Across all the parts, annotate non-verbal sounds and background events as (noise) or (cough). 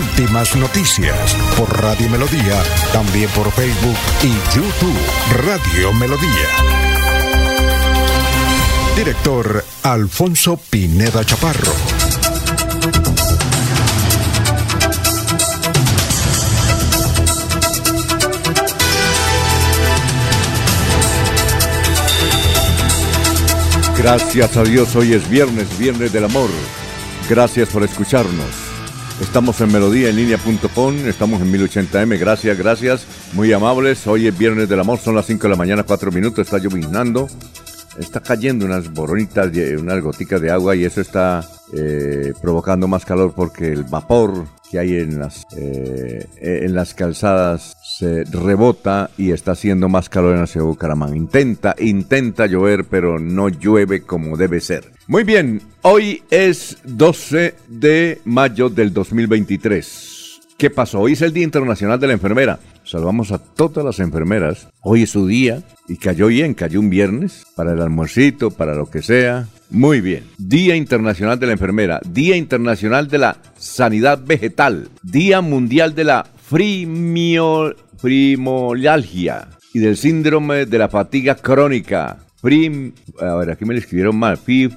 Últimas noticias por Radio Melodía, también por Facebook y YouTube Radio Melodía. Director Alfonso Pineda Chaparro. Gracias a Dios, hoy es viernes, viernes del amor. Gracias por escucharnos. Estamos en melodíaenlínea.com, estamos en 1080m, gracias, gracias, muy amables. Hoy es viernes del amor, son las 5 de la mañana, 4 minutos, está lloviznando. Está cayendo unas boronitas, unas goticas de agua y eso está eh, provocando más calor porque el vapor que hay en las, eh, en las calzadas se rebota y está haciendo más calor en la ciudad de. Intenta, intenta llover, pero no llueve como debe ser. Muy bien, hoy es 12 de mayo del 2023. ¿Qué pasó? Hoy es el Día Internacional de la Enfermera. Salvamos a todas las enfermeras. Hoy es su día y cayó bien, cayó un viernes para el almuercito, para lo que sea. Muy bien. Día Internacional de la Enfermera, Día Internacional de la Sanidad Vegetal, Día Mundial de la Frimio, Frimolialgia y del Síndrome de la Fatiga Crónica. Frim, a ver, aquí me lo escribieron mal. Fib,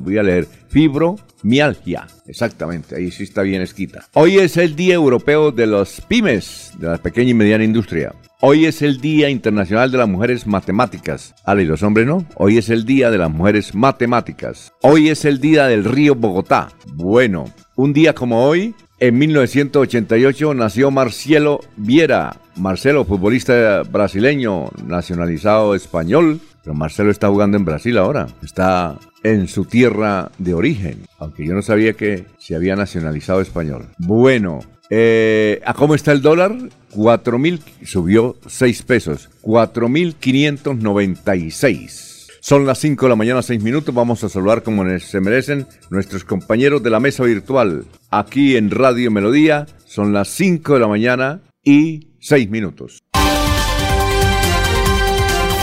voy a leer. Fibromialgia. Exactamente, ahí sí está bien escrita. Hoy es el Día Europeo de los pymes, de la pequeña y mediana industria. Hoy es el Día Internacional de las Mujeres Matemáticas. Ale, y los hombres no. Hoy es el Día de las Mujeres Matemáticas. Hoy es el Día del Río Bogotá. Bueno, un día como hoy, en 1988 nació Marcelo Viera. Marcelo, futbolista brasileño, nacionalizado español. Pero Marcelo está jugando en Brasil ahora. Está en su tierra de origen. Aunque yo no sabía que se había nacionalizado español. Bueno, eh, ¿A cómo está el dólar? 4.000, subió 6 pesos, 4.596. Son las 5 de la mañana, 6 minutos. Vamos a saludar como se merecen nuestros compañeros de la mesa virtual aquí en Radio Melodía. Son las 5 de la mañana y 6 minutos.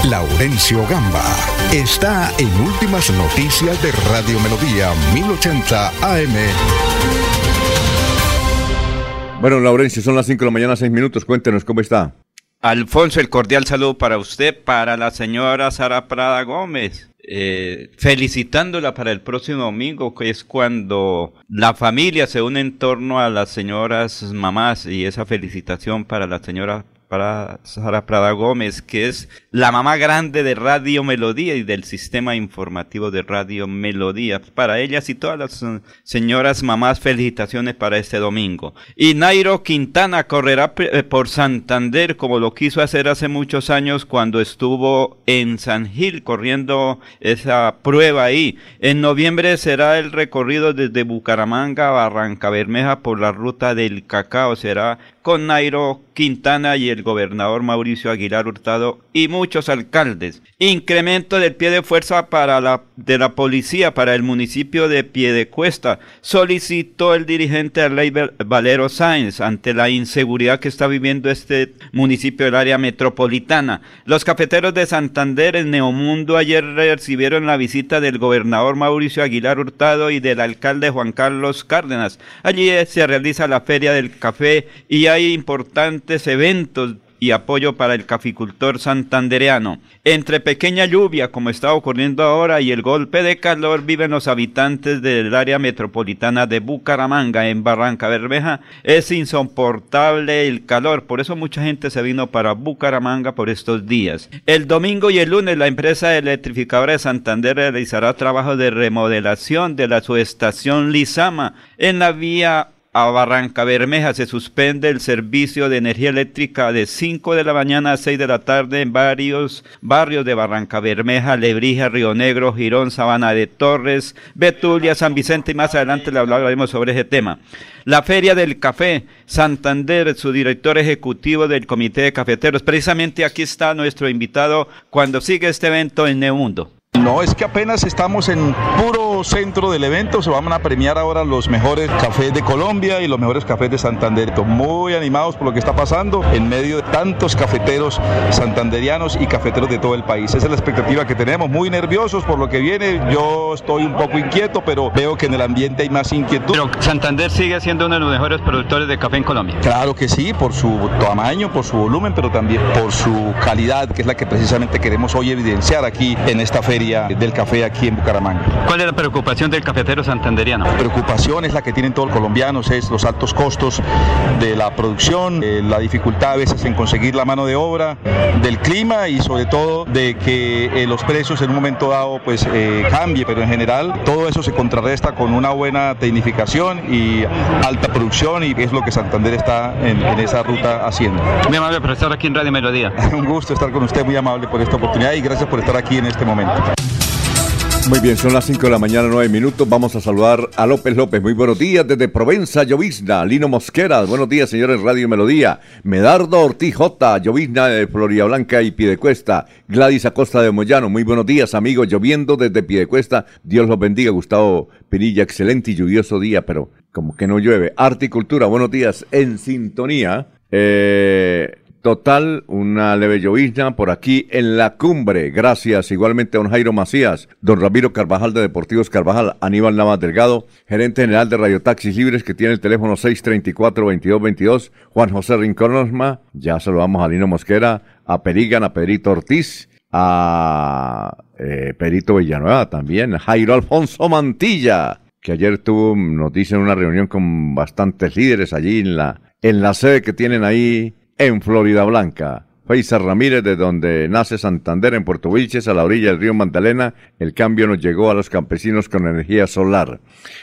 Laurencio Gamba está en Últimas Noticias de Radio Melodía 1080 AM. Bueno, Laurencio, son las 5 de la mañana, 6 minutos. Cuéntenos cómo está. Alfonso, el cordial saludo para usted, para la señora Sara Prada Gómez. Eh, felicitándola para el próximo domingo, que es cuando la familia se une en torno a las señoras mamás y esa felicitación para la señora para Sara Prada Gómez, que es la mamá grande de Radio Melodía y del sistema informativo de Radio Melodía. Para ellas y todas las eh, señoras mamás, felicitaciones para este domingo. Y Nairo Quintana correrá eh, por Santander como lo quiso hacer hace muchos años cuando estuvo en San Gil corriendo esa prueba ahí. En noviembre será el recorrido desde Bucaramanga a Barranca Bermeja por la ruta del cacao. Será con Nairo Quintana y el gobernador Mauricio Aguilar Hurtado y muchos alcaldes. Incremento del pie de fuerza para la, de la policía para el municipio de Piedecuesta. Solicitó el dirigente de ley Valero Sáenz ante la inseguridad que está viviendo este municipio del área metropolitana. Los cafeteros de Santander en Neomundo ayer recibieron la visita del gobernador Mauricio Aguilar Hurtado y del alcalde Juan Carlos Cárdenas. Allí se realiza la feria del café y hay importantes eventos y apoyo para el caficultor santandereano. Entre pequeña lluvia, como está ocurriendo ahora, y el golpe de calor, viven los habitantes del área metropolitana de Bucaramanga, en Barranca Bermeja. Es insoportable el calor, por eso mucha gente se vino para Bucaramanga por estos días. El domingo y el lunes, la empresa electrificadora de Santander realizará trabajo de remodelación de la subestación Lizama en la vía a Barranca Bermeja se suspende el servicio de energía eléctrica de 5 de la mañana a 6 de la tarde en varios barrios de Barranca Bermeja, Lebrija, Río Negro, Girón, Sabana de Torres, Betulia, San Vicente y más adelante le hablaremos sobre ese tema. La Feria del Café, Santander, su director ejecutivo del Comité de Cafeteros. Precisamente aquí está nuestro invitado cuando sigue este evento en Neumundo. No, es que apenas estamos en puro centro del evento, se van a premiar ahora los mejores cafés de Colombia y los mejores cafés de Santander. Muy animados por lo que está pasando en medio de tantos cafeteros santanderianos y cafeteros de todo el país. Esa es la expectativa que tenemos, muy nerviosos por lo que viene. Yo estoy un poco inquieto, pero veo que en el ambiente hay más inquietud. Pero Santander sigue siendo uno de los mejores productores de café en Colombia. Claro que sí, por su tamaño, por su volumen, pero también por su calidad, que es la que precisamente queremos hoy evidenciar aquí en esta feria del café aquí en Bucaramanga. ¿Cuál es la preocupación del cafetero santanderiano? La preocupación es la que tienen todos los colombianos, es los altos costos de la producción, eh, la dificultad a veces en conseguir la mano de obra, del clima y sobre todo de que eh, los precios en un momento dado pues eh, cambie, pero en general todo eso se contrarresta con una buena tecnificación y alta producción y es lo que Santander está en, en esa ruta haciendo. Muy amable profesor aquí en Radio Melodía. (laughs) un gusto estar con usted, muy amable por esta oportunidad y gracias por estar aquí en este momento. Muy bien, son las 5 de la mañana, 9 minutos. Vamos a saludar a López López. Muy buenos días desde Provenza, Llovizna. Lino Mosquera, buenos días, señores Radio Melodía. Medardo Ortiz J, Llovizna de Florida Blanca y Piedecuesta. Gladys Acosta de Moyano, muy buenos días, amigos. Lloviendo desde Piedecuesta. Dios los bendiga. Gustavo Pinilla, excelente y lluvioso día, pero como que no llueve. Arte y Cultura, buenos días en sintonía. Eh. Total, una leve llovizna por aquí en la cumbre. Gracias igualmente a don Jairo Macías, don Ramiro Carvajal de Deportivos Carvajal, Aníbal Navas Delgado, gerente general de Radio Taxis Libres que tiene el teléfono 634-2222, Juan José Rincón Osma, ya saludamos a Lino Mosquera, a Perigan, a Pedrito Ortiz, a eh, Perito Villanueva también, Jairo Alfonso Mantilla, que ayer tuvo, nos dicen, una reunión con bastantes líderes allí en la, en la sede que tienen ahí en Florida Blanca. Faisal Ramírez, de donde nace Santander, en Puerto Wilches, a la orilla del río Magdalena, el cambio nos llegó a los campesinos con energía solar.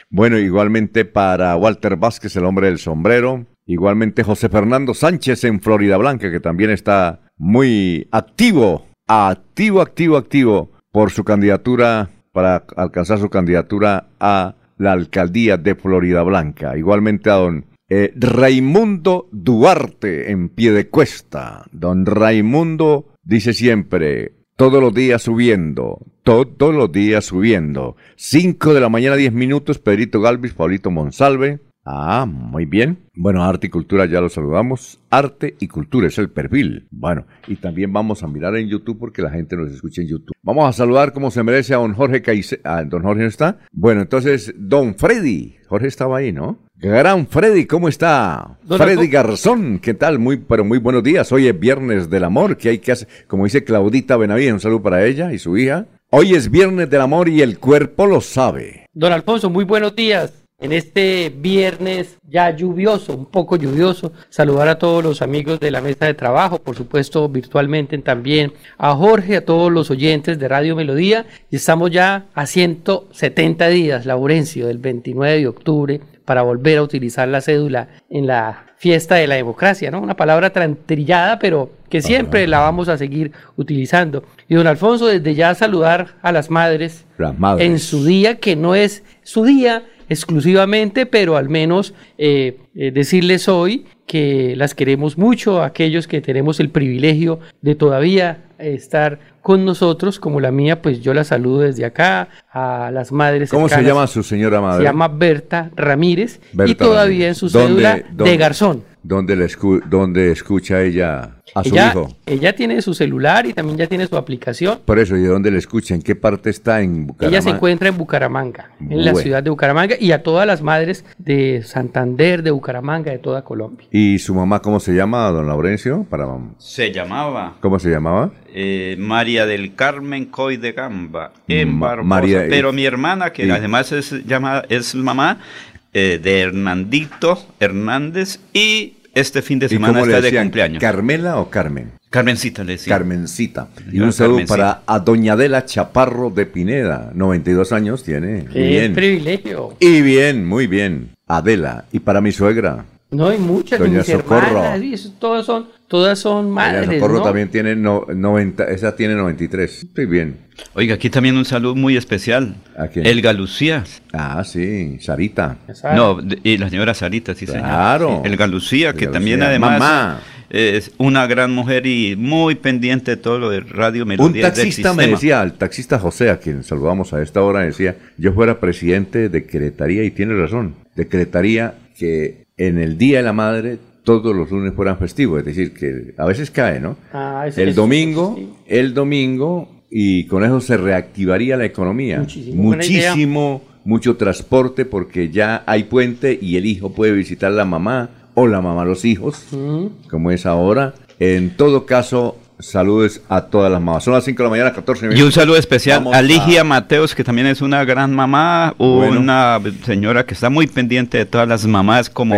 Bueno, igualmente para Walter Vázquez, el hombre del sombrero. Igualmente José Fernando Sánchez en Florida Blanca, que también está muy activo, activo, activo, activo por su candidatura, para alcanzar su candidatura a la alcaldía de Florida Blanca. Igualmente a don eh, Raimundo Duarte en pie de cuesta. Don Raimundo dice siempre, todos los días subiendo, todos los días subiendo. 5 de la mañana, 10 minutos, Pedrito Galvis, Paulito Monsalve. Ah, muy bien. Bueno, arte y cultura ya lo saludamos. Arte y cultura es el perfil. Bueno, y también vamos a mirar en YouTube porque la gente nos escucha en YouTube. Vamos a saludar como se merece a don Jorge Caicedo. Ah, don Jorge no está. Bueno, entonces, don Freddy. Jorge estaba ahí, ¿no? Gran Freddy, ¿cómo está? Freddy Garzón, ¿qué tal? Muy, pero muy buenos días. Hoy es Viernes del Amor, que hay que hacer, como dice Claudita Benavides, un saludo para ella y su hija. Hoy es Viernes del Amor y el cuerpo lo sabe. Don Alfonso, muy buenos días. En este viernes ya lluvioso, un poco lluvioso, saludar a todos los amigos de la mesa de trabajo, por supuesto virtualmente también, a Jorge, a todos los oyentes de Radio Melodía. Y estamos ya a 170 días, Laurencio, del 29 de octubre para volver a utilizar la cédula en la fiesta de la democracia, ¿no? Una palabra trillada, pero que siempre la vamos a seguir utilizando. Y don Alfonso, desde ya saludar a las madres, las madres. en su día, que no es su día exclusivamente, pero al menos eh, eh, decirles hoy que las queremos mucho, aquellos que tenemos el privilegio de todavía estar con nosotros, como la mía, pues yo la saludo desde acá, a las madres. ¿Cómo se llama su señora madre? Se llama Berta Ramírez y todavía en su cédula de Garzón. ¿Dónde, le dónde escucha ella a su ella, hijo? Ella tiene su celular y también ya tiene su aplicación. Por eso, ¿y de dónde le escucha? ¿En qué parte está en Bucaramanga? Ella se encuentra en Bucaramanga, en la ciudad de Bucaramanga, y a todas las madres de Santander, de Bucaramanga, de toda Colombia. ¿Y su mamá cómo se llama, don Laurencio? Para... Se llamaba. ¿Cómo se llamaba? Eh, María del Carmen Coy de Gamba, en Barbosa. Pero mi hermana, que además es, llama, es mamá, eh, de Hernandito Hernández y este fin de semana está de cumpleaños. ¿Carmela o Carmen? Carmencita le decía. Carmencita. Y un saludo para a Doña Adela Chaparro de Pineda, 92 años tiene. Qué bien. privilegio. Y bien, muy bien. Adela. Y para mi suegra. No hay muchas, Doña Socorro. todas son, todas son madres, Doña Socorro también tiene no, 90, esa tiene 93. Estoy bien. Oiga, aquí también un saludo muy especial. ¿A quién? Elga Lucía. Ah, sí, Sarita. No, y la señora Sarita, sí, señor. Claro. Elga Lucía, que también además... Mamá es una gran mujer y muy pendiente de todo lo de Radio Melodía. Un taxista me decía, el taxista José, a quien saludamos a esta hora, decía, yo fuera presidente, decretaría, y tiene razón, decretaría que en el Día de la Madre todos los lunes fueran festivos, es decir, que a veces cae, ¿no? Ah, el domingo, el domingo, y con eso se reactivaría la economía. Muchísimo, Muchísimo mucho transporte porque ya hay puente y el hijo puede visitar a la mamá o la mamá los hijos, como es ahora. En todo caso, saludos a todas las mamás. Son las 5 de la mañana, 14 minutos. Y un saludo especial a Ligia Mateos, que también es una gran mamá, una señora que está muy pendiente de todas las mamás como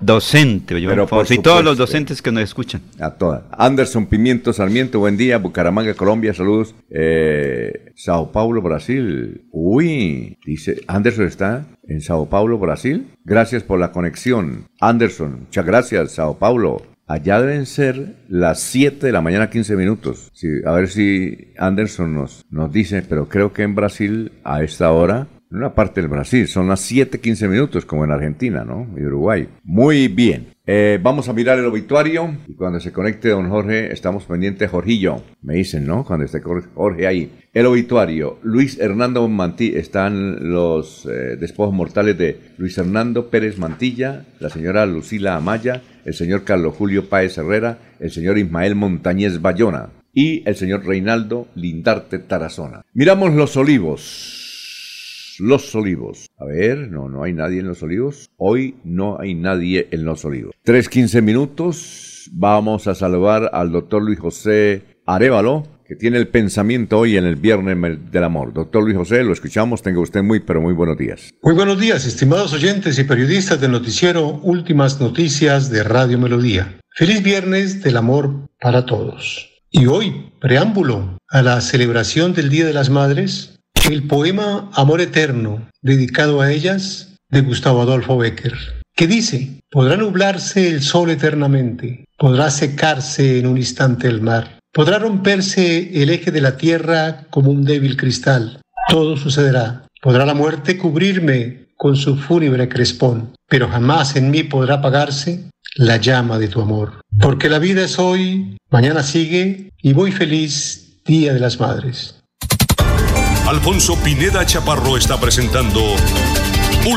docente. Yo, y todos los docentes que nos escuchan. A todas. Anderson Pimiento Sarmiento, buen día. Bucaramanga, Colombia, saludos. Eh, Sao Paulo, Brasil. Uy, dice, Anderson está en Sao Paulo, Brasil. Gracias por la conexión. Anderson, muchas gracias, Sao Paulo. Allá deben ser las 7 de la mañana 15 minutos. a ver si Anderson nos, nos dice, pero creo que en Brasil a esta hora, en una parte del Brasil, son las 7, 15 minutos como en Argentina, ¿no? Y Uruguay. Muy bien. Eh, vamos a mirar el obituario y cuando se conecte don Jorge estamos pendientes Jorgillo. Me dicen, ¿no? Cuando esté Jorge ahí. El obituario. Luis Hernando Mantilla. Están los eh, despojos mortales de Luis Hernando Pérez Mantilla, la señora Lucila Amaya, el señor Carlos Julio Páez Herrera, el señor Ismael Montañez Bayona y el señor Reinaldo Lindarte Tarazona. Miramos los olivos. Los Olivos. A ver, no, no hay nadie en Los Olivos. Hoy no hay nadie en Los Olivos. 3.15 minutos. Vamos a saludar al doctor Luis José Arevalo, que tiene el pensamiento hoy en el Viernes del Amor. Doctor Luis José, lo escuchamos. Tenga usted muy, pero muy buenos días. Muy buenos días, estimados oyentes y periodistas del noticiero Últimas Noticias de Radio Melodía. Feliz Viernes del Amor para todos. Y hoy, preámbulo a la celebración del Día de las Madres, el poema Amor Eterno, dedicado a ellas, de Gustavo Adolfo Becker, que dice, podrá nublarse el sol eternamente, podrá secarse en un instante el mar, podrá romperse el eje de la tierra como un débil cristal, todo sucederá, podrá la muerte cubrirme con su fúnebre crespón, pero jamás en mí podrá apagarse la llama de tu amor. Porque la vida es hoy, mañana sigue y voy feliz Día de las Madres. Alfonso Pineda Chaparro está presentando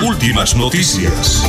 Últimas Noticias.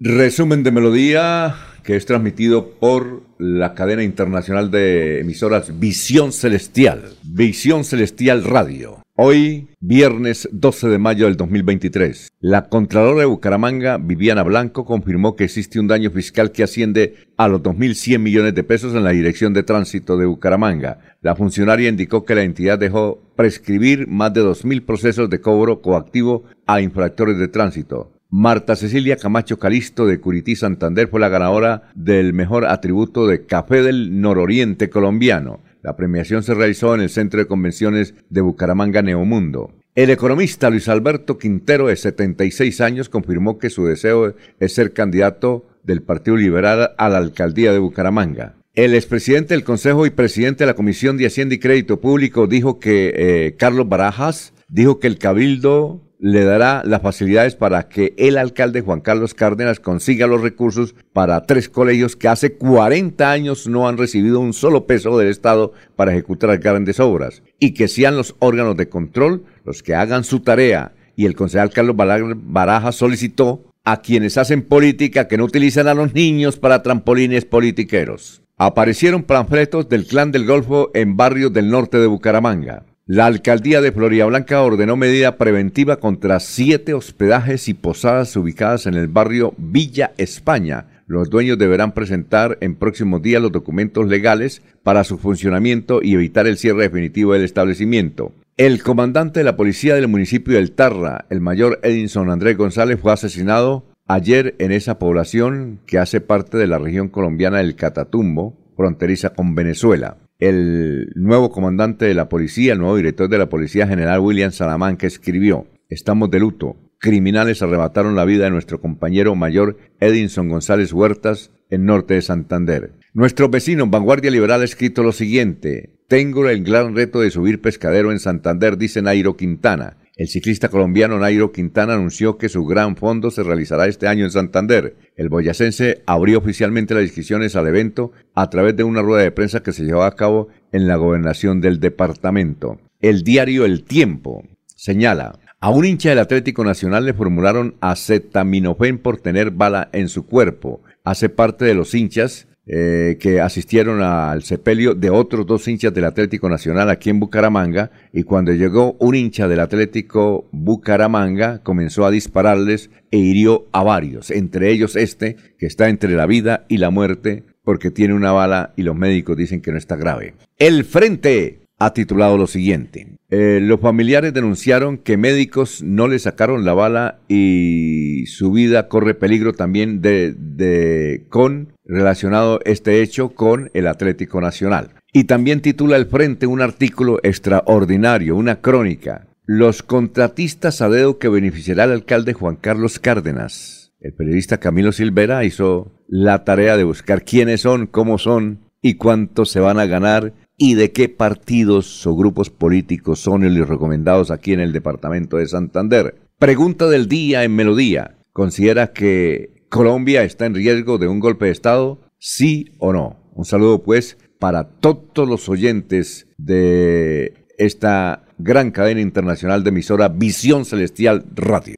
Resumen de melodía que es transmitido por la cadena internacional de emisoras Visión Celestial, Visión Celestial Radio. Hoy, viernes 12 de mayo del 2023, la Contralora de Bucaramanga, Viviana Blanco, confirmó que existe un daño fiscal que asciende a los 2.100 millones de pesos en la Dirección de Tránsito de Bucaramanga. La funcionaria indicó que la entidad dejó prescribir más de 2.000 procesos de cobro coactivo a infractores de tránsito. Marta Cecilia Camacho Calisto de Curití Santander fue la ganadora del mejor atributo de Café del Nororiente colombiano. La premiación se realizó en el Centro de Convenciones de Bucaramanga Neomundo. El economista Luis Alberto Quintero, de 76 años, confirmó que su deseo es ser candidato del Partido Liberal a la alcaldía de Bucaramanga. El expresidente del Consejo y presidente de la Comisión de Hacienda y Crédito Público dijo que eh, Carlos Barajas dijo que el Cabildo le dará las facilidades para que el alcalde Juan Carlos Cárdenas consiga los recursos para tres colegios que hace 40 años no han recibido un solo peso del Estado para ejecutar grandes obras y que sean los órganos de control los que hagan su tarea. Y el concejal Carlos Baraja solicitó a quienes hacen política que no utilicen a los niños para trampolines politiqueros. Aparecieron panfletos del Clan del Golfo en barrios del norte de Bucaramanga. La alcaldía de Blanca ordenó medida preventiva contra siete hospedajes y posadas ubicadas en el barrio Villa España. Los dueños deberán presentar en próximos días los documentos legales para su funcionamiento y evitar el cierre definitivo del establecimiento. El comandante de la policía del municipio del Tarra, el mayor Edinson Andrés González, fue asesinado ayer en esa población que hace parte de la región colombiana del Catatumbo, fronteriza con Venezuela. El nuevo comandante de la policía, el nuevo director de la policía general William Salamanca escribió, estamos de luto. Criminales arrebataron la vida de nuestro compañero mayor Edinson González Huertas en norte de Santander. Nuestro vecino Vanguardia Liberal ha escrito lo siguiente. Tengo el gran reto de subir pescadero en Santander, dice Nairo Quintana. El ciclista colombiano Nairo Quintana anunció que su gran fondo se realizará este año en Santander. El boyacense abrió oficialmente las inscripciones al evento a través de una rueda de prensa que se llevó a cabo en la gobernación del departamento. El diario El Tiempo señala, a un hincha del Atlético Nacional le formularon acetaminofén por tener bala en su cuerpo. Hace parte de los hinchas eh, que asistieron al sepelio de otros dos hinchas del Atlético Nacional aquí en Bucaramanga y cuando llegó un hincha del Atlético Bucaramanga comenzó a dispararles e hirió a varios, entre ellos este que está entre la vida y la muerte porque tiene una bala y los médicos dicen que no está grave. El Frente ha titulado lo siguiente. Eh, los familiares denunciaron que médicos no le sacaron la bala y su vida corre peligro también de, de con relacionado este hecho con el Atlético Nacional. Y también titula el Frente un artículo extraordinario, una crónica. Los contratistas a dedo que beneficiará al alcalde Juan Carlos Cárdenas. El periodista Camilo Silvera hizo la tarea de buscar quiénes son, cómo son y cuánto se van a ganar y de qué partidos o grupos políticos son los recomendados aquí en el departamento de Santander. Pregunta del día en Melodía. ¿Considera que Colombia está en riesgo de un golpe de Estado? ¿Sí o no? Un saludo pues para todos los oyentes de esta gran cadena internacional de emisora Visión Celestial Radio.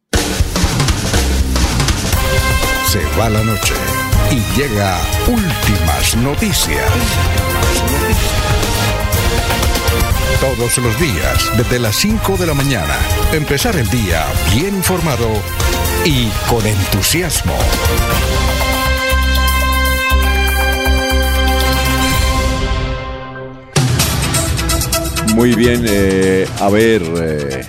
Se va la noche y llega últimas noticias todos los días, desde las 5 de la mañana. Empezar el día bien informado y con entusiasmo. Muy bien, eh, a ver, eh,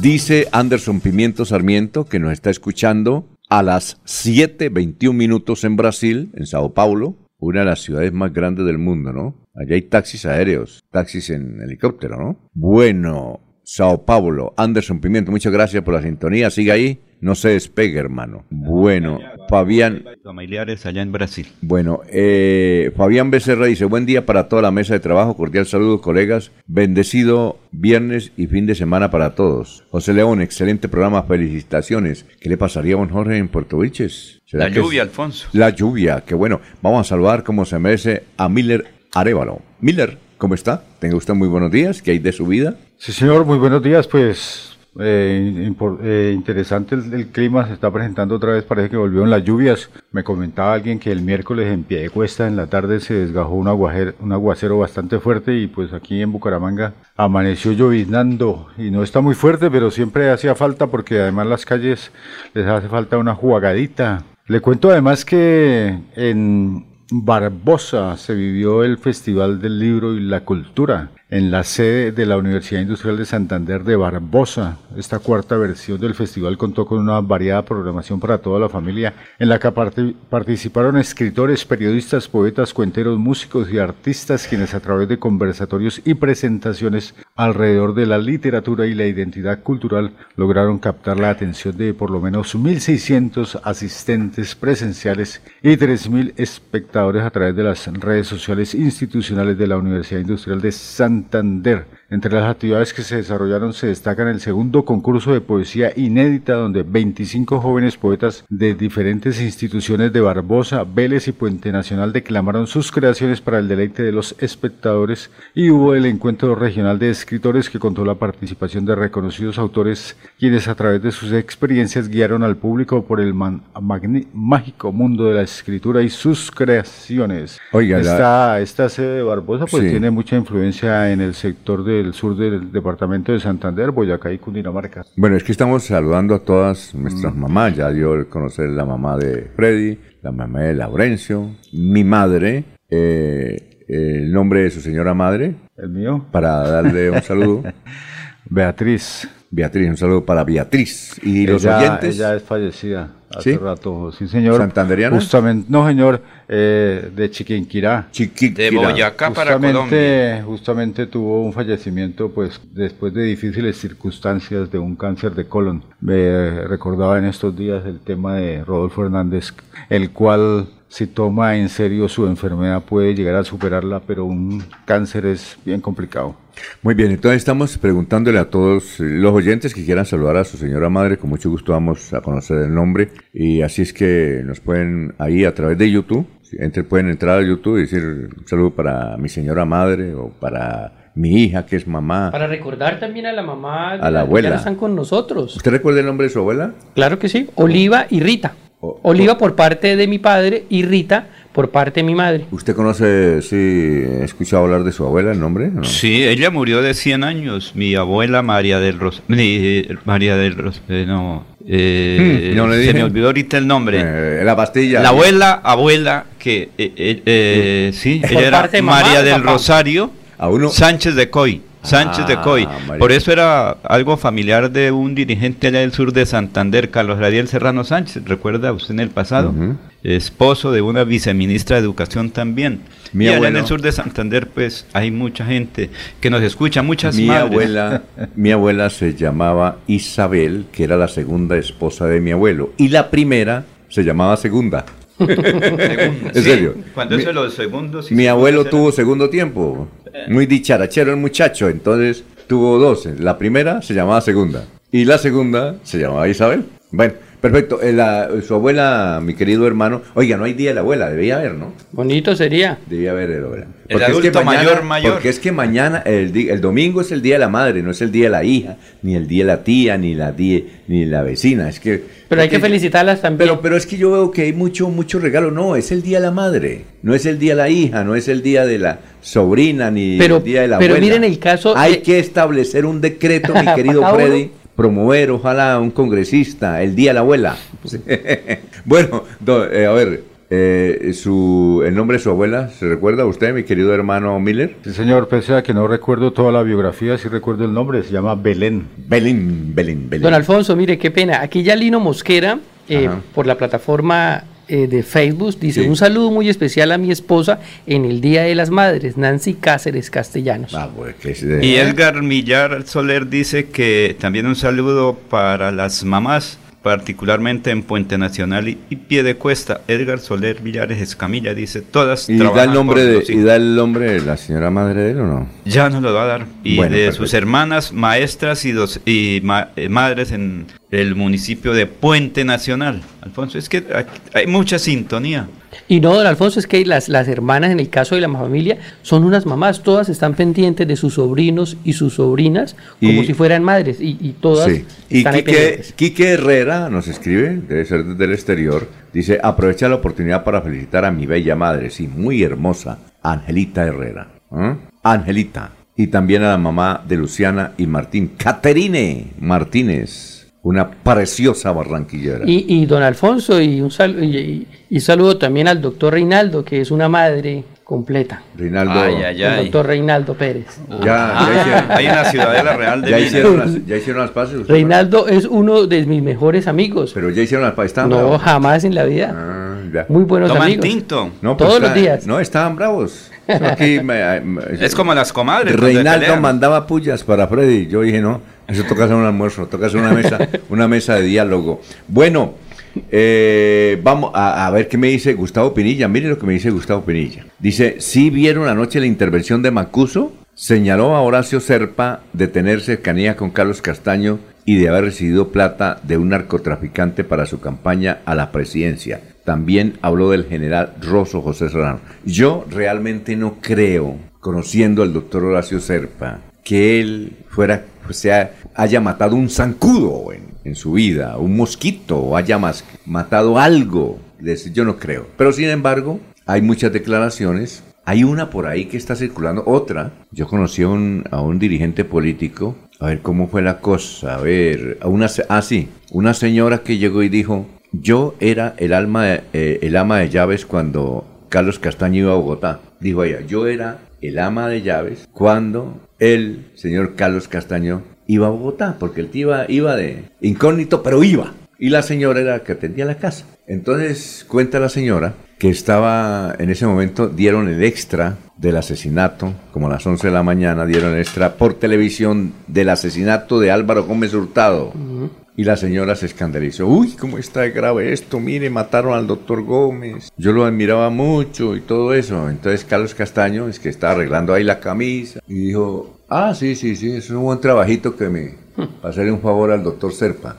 dice Anderson Pimiento Sarmiento que nos está escuchando a las 7.21 minutos en Brasil, en Sao Paulo, una de las ciudades más grandes del mundo, ¿no? Allá hay taxis aéreos, taxis en helicóptero, ¿no? Bueno, Sao Paulo, Anderson Pimiento, muchas gracias por la sintonía. Sigue ahí, no se despegue, hermano. Bueno, Fabián. Familiares allá en Brasil. Bueno, eh, Fabián Becerra dice: Buen día para toda la mesa de trabajo. Cordial saludo, colegas. Bendecido viernes y fin de semana para todos. José León, excelente programa. Felicitaciones. ¿Qué le pasaría a don Jorge en Puerto Vilches? La lluvia, Alfonso. La lluvia, qué bueno. Vamos a saludar como se merece a Miller Arevalo. Miller, ¿cómo está? Tenga usted muy buenos días. ¿Qué hay de su vida? Sí, señor, muy buenos días. Pues eh, eh, interesante el, clima, se está presentando otra vez, parece que volvieron las lluvias. Me comentaba alguien que el miércoles en pie de cuesta en la tarde se desgajó un, un aguacero bastante fuerte y pues aquí en Bucaramanga amaneció lloviznando y no está muy fuerte, pero siempre hacía falta porque además las calles les hace falta una jugadita. Le cuento además que en Barbosa se vivió el Festival del Libro y la Cultura en la sede de la Universidad Industrial de Santander de Barbosa. Esta cuarta versión del festival contó con una variada programación para toda la familia, en la que participaron escritores, periodistas, poetas, cuenteros, músicos y artistas, quienes a través de conversatorios y presentaciones alrededor de la literatura y la identidad cultural lograron captar la atención de por lo menos 1.600 asistentes presenciales y 3.000 espectadores a través de las redes sociales institucionales de la Universidad Industrial de Santander Santander. Entre las actividades que se desarrollaron se destacan el segundo concurso de poesía inédita donde 25 jóvenes poetas de diferentes instituciones de Barbosa, Vélez y Puente Nacional declamaron sus creaciones para el deleite de los espectadores y hubo el encuentro regional de escritores que contó la participación de reconocidos autores quienes a través de sus experiencias guiaron al público por el mágico mundo de la escritura y sus creaciones. Oiga, esta, esta sede de Barbosa pues tiene mucha influencia en el sector de del sur del departamento de Santander, Boyacá y Cundinamarca. Bueno, es que estamos saludando a todas nuestras mm. mamás. Ya dio conocer la mamá de Freddy, la mamá de Laurencio, mi madre, eh, el nombre de su señora madre. El mío. Para darle un saludo. (laughs) Beatriz. Beatriz, un saludo para Beatriz. ¿Y los oyentes? Ella es fallecida. hace ¿Sí? rato, sí señor. ¿Santanderiana? Justamente, no señor, eh, de Chiquinquirá. Chiquinquirá. De Boyacá para Colombia. Justamente, justamente tuvo un fallecimiento, pues, después de difíciles circunstancias de un cáncer de colon. Me recordaba en estos días el tema de Rodolfo Hernández, el cual si toma en serio su enfermedad puede llegar a superarla, pero un cáncer es bien complicado. Muy bien, entonces estamos preguntándole a todos los oyentes que quieran saludar a su señora madre, con mucho gusto vamos a conocer el nombre y así es que nos pueden ahí a través de YouTube, entre, pueden entrar a YouTube y decir un saludo para mi señora madre o para mi hija que es mamá. Para recordar también a la mamá, A la que abuela. ya no están con nosotros. ¿Usted recuerda el nombre de su abuela? Claro que sí, Oliva y Rita. O- Oliva por parte de mi padre y Rita por parte de mi madre. ¿Usted conoce, sí, he escuchado hablar de su abuela, el nombre? ¿No? Sí, ella murió de 100 años. Mi abuela María del Ros... ni- María del Ros... eh, no. eh, Hmm, no le se dije. me olvidó ahorita el nombre. Eh, la pastilla. La abuela, abuela, que eh, eh, eh, sí, ¿Por ella era de María del papá? Rosario A uno. Sánchez de Coy. Sánchez de Ah, Coy. María. Por eso era algo familiar de un dirigente allá del sur de Santander, Carlos Radiel Serrano Sánchez. ¿Recuerda usted en el pasado? Esposo de una viceministra de Educación también. Mi y allá en el sur de Santander, pues hay mucha gente que nos escucha, muchas Mi madres. abuela, (laughs) mi abuela se llamaba Isabel, que era la segunda esposa de mi abuelo, y la primera se llamaba Segunda. (laughs) Segunda, ¿En sí. serio? Cuando Mi- eso los segundos. y Mi abuelo tuvo segundo tiempo, muy dicharachero el muchacho, entonces tuvo dos. La primera se llamaba Segunda y la segunda se llamaba Isabel. Bueno, perfecto. Eh, la- su abuela, mi querido hermano, oiga, no hay día de la abuela, debía haber, ¿no? Bonito sería. Debía haber el abuela. El adulto mayor, mayor. Porque es que mañana, el, el domingo es el día de la madre, no es el día de la hija, ni el día de la tía, ni la tía, ni la vecina. Es que. Pero hay que felicitarlas también. Pero, pero es que yo veo que hay mucho, mucho regalo. No, es el día de la madre, no es el día de la hija, no es el día de la sobrina, ni Pero- el día de la pero abuela. miren el caso Hay de- que establecer un decreto, mi (laughs) ¿Para querido uno? Promover, ojalá, un congresista, el día de la abuela. (laughs) bueno, do- eh, a ver, eh, su, el nombre de su abuela, ¿se recuerda usted, mi querido hermano Miller? Sí, señor, pese a que no recuerdo toda la biografía, sí recuerdo el nombre, se llama Belén. Belín, Belín, Belín. Don Alfonso, mire, qué pena. Aquí ya Lino Mosquera, eh, por la plataforma eh, de Facebook, dice Sí. un saludo muy especial a mi esposa en el Día de las Madres, Nancy Cáceres Castellanos. Ah, pues, que de- Y Edgar Millar Soler dice que también un saludo para las mamás, particularmente en Puente Nacional y, y Piedecuesta. Edgar Soler Villares Escamilla dice, todas ¿Y da, el nombre de, ¿Y hijos". da el nombre de la señora madre de él o no? Ya nos lo va a dar. Y Bueno, de perfecto. sus hermanas maestras y, dos, y ma- eh, madres en el municipio de Puente Nacional. Alfonso, es que hay mucha sintonía. Y no, don Alfonso, es que las, las hermanas, en el caso de la familia, son unas mamás, todas están pendientes de sus sobrinos y sus sobrinas, como Y- si fueran madres, y, y todas Sí. Y están Quique. Quique Herrera nos escribe, debe ser desde el exterior, dice, aprovecha la oportunidad para felicitar a mi bella madre, sí, muy hermosa, Angelita Herrera. ¿Ah? Angelita. Y también a la mamá de Luciana y Martín, Caterine Martínez, una preciosa barranquillera. Y, y don Alfonso, y un sal- y, y- y saludo también al doctor Reinaldo, que es una madre completa. Reinaldo, Ay, ay, El doctor Reinaldo Pérez. ya, ya Ah, hicieron, (laughs) hay una ciudadela real de ya Minas. hicieron las, ya hicieron las paces. ¿usted Reinaldo es uno de mis mejores amigos. Pero ya hicieron las paces. ¿estaban No, jamás en la vida. Ah, ya. Muy buenos Toman amigos. tinto. No, pues Todos los días. No, estaban bravos. Aquí (laughs) me- me- Es como las comadres. Reinaldo mandaba pullas para Freddy. Yo dije, no, eso toca hacer un almuerzo, toca hacer una mesa, (laughs) una mesa de diálogo. Bueno, eh, vamos a, a ver qué me dice Gustavo Pinilla. Mire lo que me dice Gustavo Pinilla. Dice, ¿sí vieron anoche la intervención de Macuso? Señaló a Horacio Serpa de tener cercanía con Carlos Castaño y de haber recibido plata de un narcotraficante para su campaña a la presidencia. También habló del general Rosso José Serrano. Yo realmente no creo, conociendo al doctor Horacio Serpa, que él fuera, o sea, haya matado un zancudo en, en su vida, un mosquito, o haya matado algo. Yo no creo. Pero sin embargo, hay muchas declaraciones. Hay una por ahí que está circulando, otra. Yo conocí a un, a un dirigente político. A ver cómo fue la cosa. A ver, a una, ah, sí, una señora que llegó y dijo: Yo era el, alma eh, el ama de llaves cuando Carlos Castaño iba a Bogotá. Dijo ella: Yo era el ama de llaves cuando el señor Carlos Castaño iba a Bogotá, porque el tío iba, iba de incógnito, pero iba. y la señora era la que atendía la casa. Entonces cuenta la señora que estaba en ese momento, dieron el extra del asesinato, como a las 11 de la mañana, dieron el extra por televisión del asesinato de Álvaro Gómez Hurtado. Y la señora se escandalizó. Uy, ¿cómo está grave esto? Mire, mataron al doctor Gómez. Yo lo admiraba mucho y todo eso. Entonces Carlos Castaño, es que estaba arreglando ahí la camisa, y dijo, ah, sí, sí, sí, es un buen trabajito que me... Para hacerle un favor al doctor Serpa.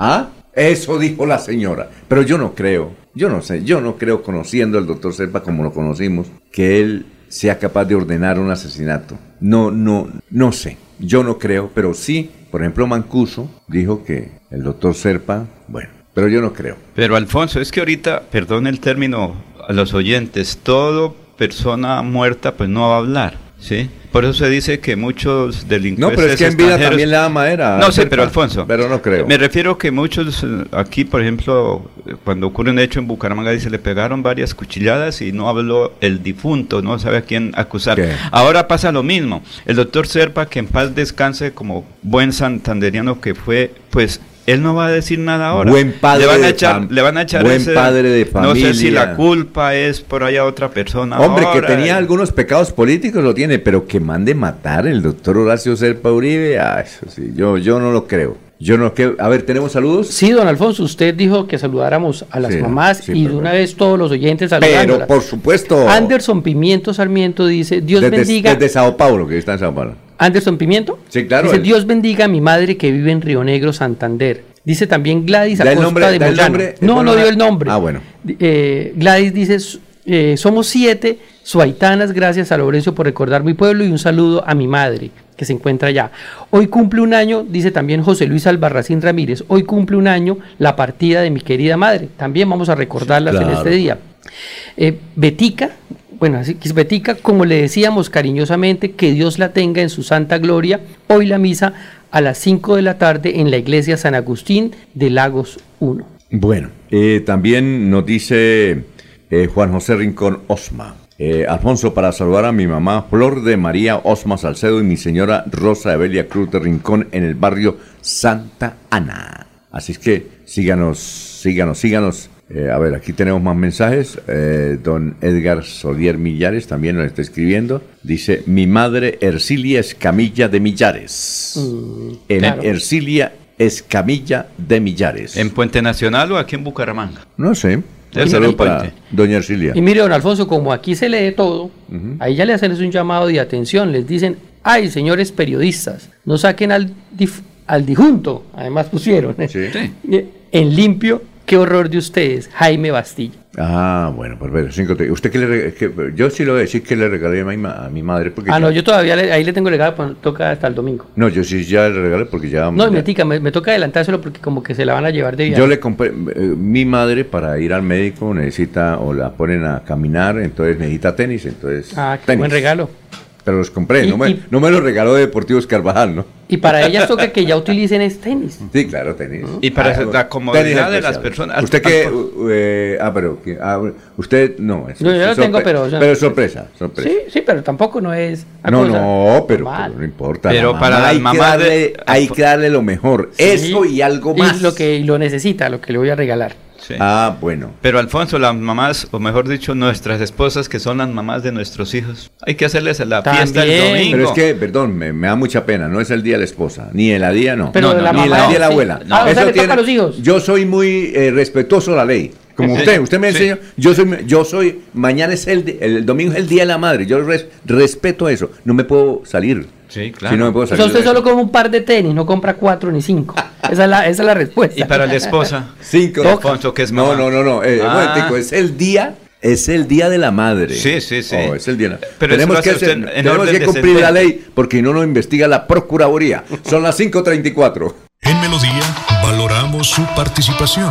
¿Ah? Eso dijo la señora. Pero yo no creo, yo no sé, yo no creo, conociendo al doctor Serpa como lo conocimos, que él sea capaz de ordenar un asesinato. No, no, no sé. Yo no creo, pero sí, por ejemplo, Mancuso dijo que el doctor Serpa, bueno, pero yo no creo. Pero Alfonso, es que ahorita, perdón el término a los oyentes, todo persona muerta pues no va a hablar, ¿sí? Por eso se dice que muchos delincuentes No, pero es que en vida también da madera. No sé, pero Alfonso. Pero no creo. Me refiero que muchos eh, aquí, por ejemplo, cuando ocurre un hecho en Bucaramanga, dice le pegaron varias cuchilladas y no habló el difunto, no sabe a quién acusar. ¿Qué? Ahora pasa lo mismo. El doctor Serpa, que en paz descanse como buen santanderiano que fue, pues él no va a decir nada ahora. Buen padre le van a echar, le van a echar buen ese- padre de No sé si familia. la culpa es por allá otra persona. Hombre, que tenía algunos pecados políticos, lo tiene, pero que mande matar el doctor Horacio Serpa Uribe, ah, eso sí, yo, yo no lo creo. Yo no creo. A ver, ¿tenemos saludos? Sí, don Alfonso, usted dijo que saludáramos a las Sí, mamás sí, y de pero- una vez todos los oyentes Pero saludándolas. por supuesto. Anderson Pimiento Sarmiento dice, Dios desde, bendiga... desde Sao Paulo, que está en Sao Paulo. Anderson Pimiento. Sí, claro, Dice, él. Dios bendiga a mi madre que vive en Río Negro, Santander. Dice también Gladys ¿Da el Acosta nombre- de Moyano. nombre? No, no dio el nombre. Ah, bueno. Eh, Gladys dice, "S- eh, somos siete suaitanas, gracias a Laurencio por recordar mi pueblo y un saludo a mi madre que se encuentra allá. Hoy cumple un año, dice también José Luis Albarracín Ramírez, hoy cumple un año la partida de mi querida madre. También vamos a recordarlas en claro. este día. Eh, Betica, bueno, así que Betica, como le decíamos cariñosamente, que Dios la tenga en su santa gloria. Hoy la misa a las 5 de la tarde en la iglesia San Agustín de Lagos 1. Bueno, eh, también nos dice eh, Juan José Rincón Osma. Eh, Alfonso, para saludar a mi mamá Flor de María Osma Salcedo y mi señora Rosa Evelia Cruz de Rincón en el barrio Santa Ana. Así es que síganos, síganos, síganos. Eh, a ver, aquí tenemos más mensajes. Eh, don Edgar Solier Millares también nos está escribiendo. Dice, mi madre Ercilia Escamilla de Millares. En claro. Ercilia Escamilla de Millares. ¿En Puente Nacional o aquí en Bucaramanga? No sé. Ser saludo para doña Ercilia. Y mire, don Alfonso, como aquí se lee todo, ahí ya le hacen un llamado de atención. Les dicen, ay, señores periodistas, no saquen al, dif- al además pusieron, Sí. (laughs) En limpio, qué horror de ustedes, Jaime Bastilla. Ah, bueno, perfecto. Cinco, te- ¿Usted qué le qué- Yo sí lo voy a decir que le regalé a mi, ma- a mi madre. Porque Ah, ya- no, yo todavía le- ahí le tengo legado, pero toca hasta el domingo. No, yo sí ya le regalé porque ya... No, ya- me, tica, me, me toca adelantárselo porque como que se la van a llevar de viaje. Yo le compré, eh, mi madre para ir al médico necesita, o la ponen a caminar, entonces necesita tenis, entonces... Ah, qué tenis. buen regalo. Pero los compré, Y- no, me, y- no me los regaló de Deportivos Carvajal, ¿no? Y para ellas (laughs) toca que ya utilicen es tenis. Sí, claro, tenis. Y para Ah, la comodidad de las personas. ¿Usted eh, ah, pero... que- ah, usted no. Es, No, yo lo tengo, pero, pero es sorpresa, sorpresa. Sí, sí, pero tampoco no es... No, no, pero, pero no importa. Pero la para mamá las hay que mamás darle, de- hay que darle lo mejor. Sí. Eso y algo más. Y lo que y lo necesita, lo que le voy a regalar. Sí. Ah, bueno. Pero Alfonso, las mamás, o mejor dicho, nuestras esposas, que son las mamás de nuestros hijos, hay que hacerles la fiesta el domingo. Pero es que, perdón, me, me da mucha pena. No es el día de la esposa, ni el día no. Pero No, de no, la ni mamá. el día de la sí. abuela. Ah, o sea, Eso le toca tiene- a los hijos. Yo soy muy eh, respetuoso de la ley. Como Sí. usted, usted me Sí. enseñó, yo soy, yo soy, mañana es el, el domingo es el día de la madre, yo res- respeto eso, no me puedo salir. Sí, claro. Si no me puedo O salir. sea, usted solo come un par de tenis, no compra cuatro ni cinco. (laughs) Esa es la, esa es la respuesta. Y para la esposa, (laughs) Cinco. Alfonso, que es No, mamá. no, no, no. Eh, un Ah. es el día, es el día de la madre. Sí, sí, sí. Oh, es el día. Pero tenemos lo que, hace hacer- usted en tenemos orden que cumplir la ley porque no nos investiga la Procuraduría. Son las 5.34. En Melodía valoramos su participación.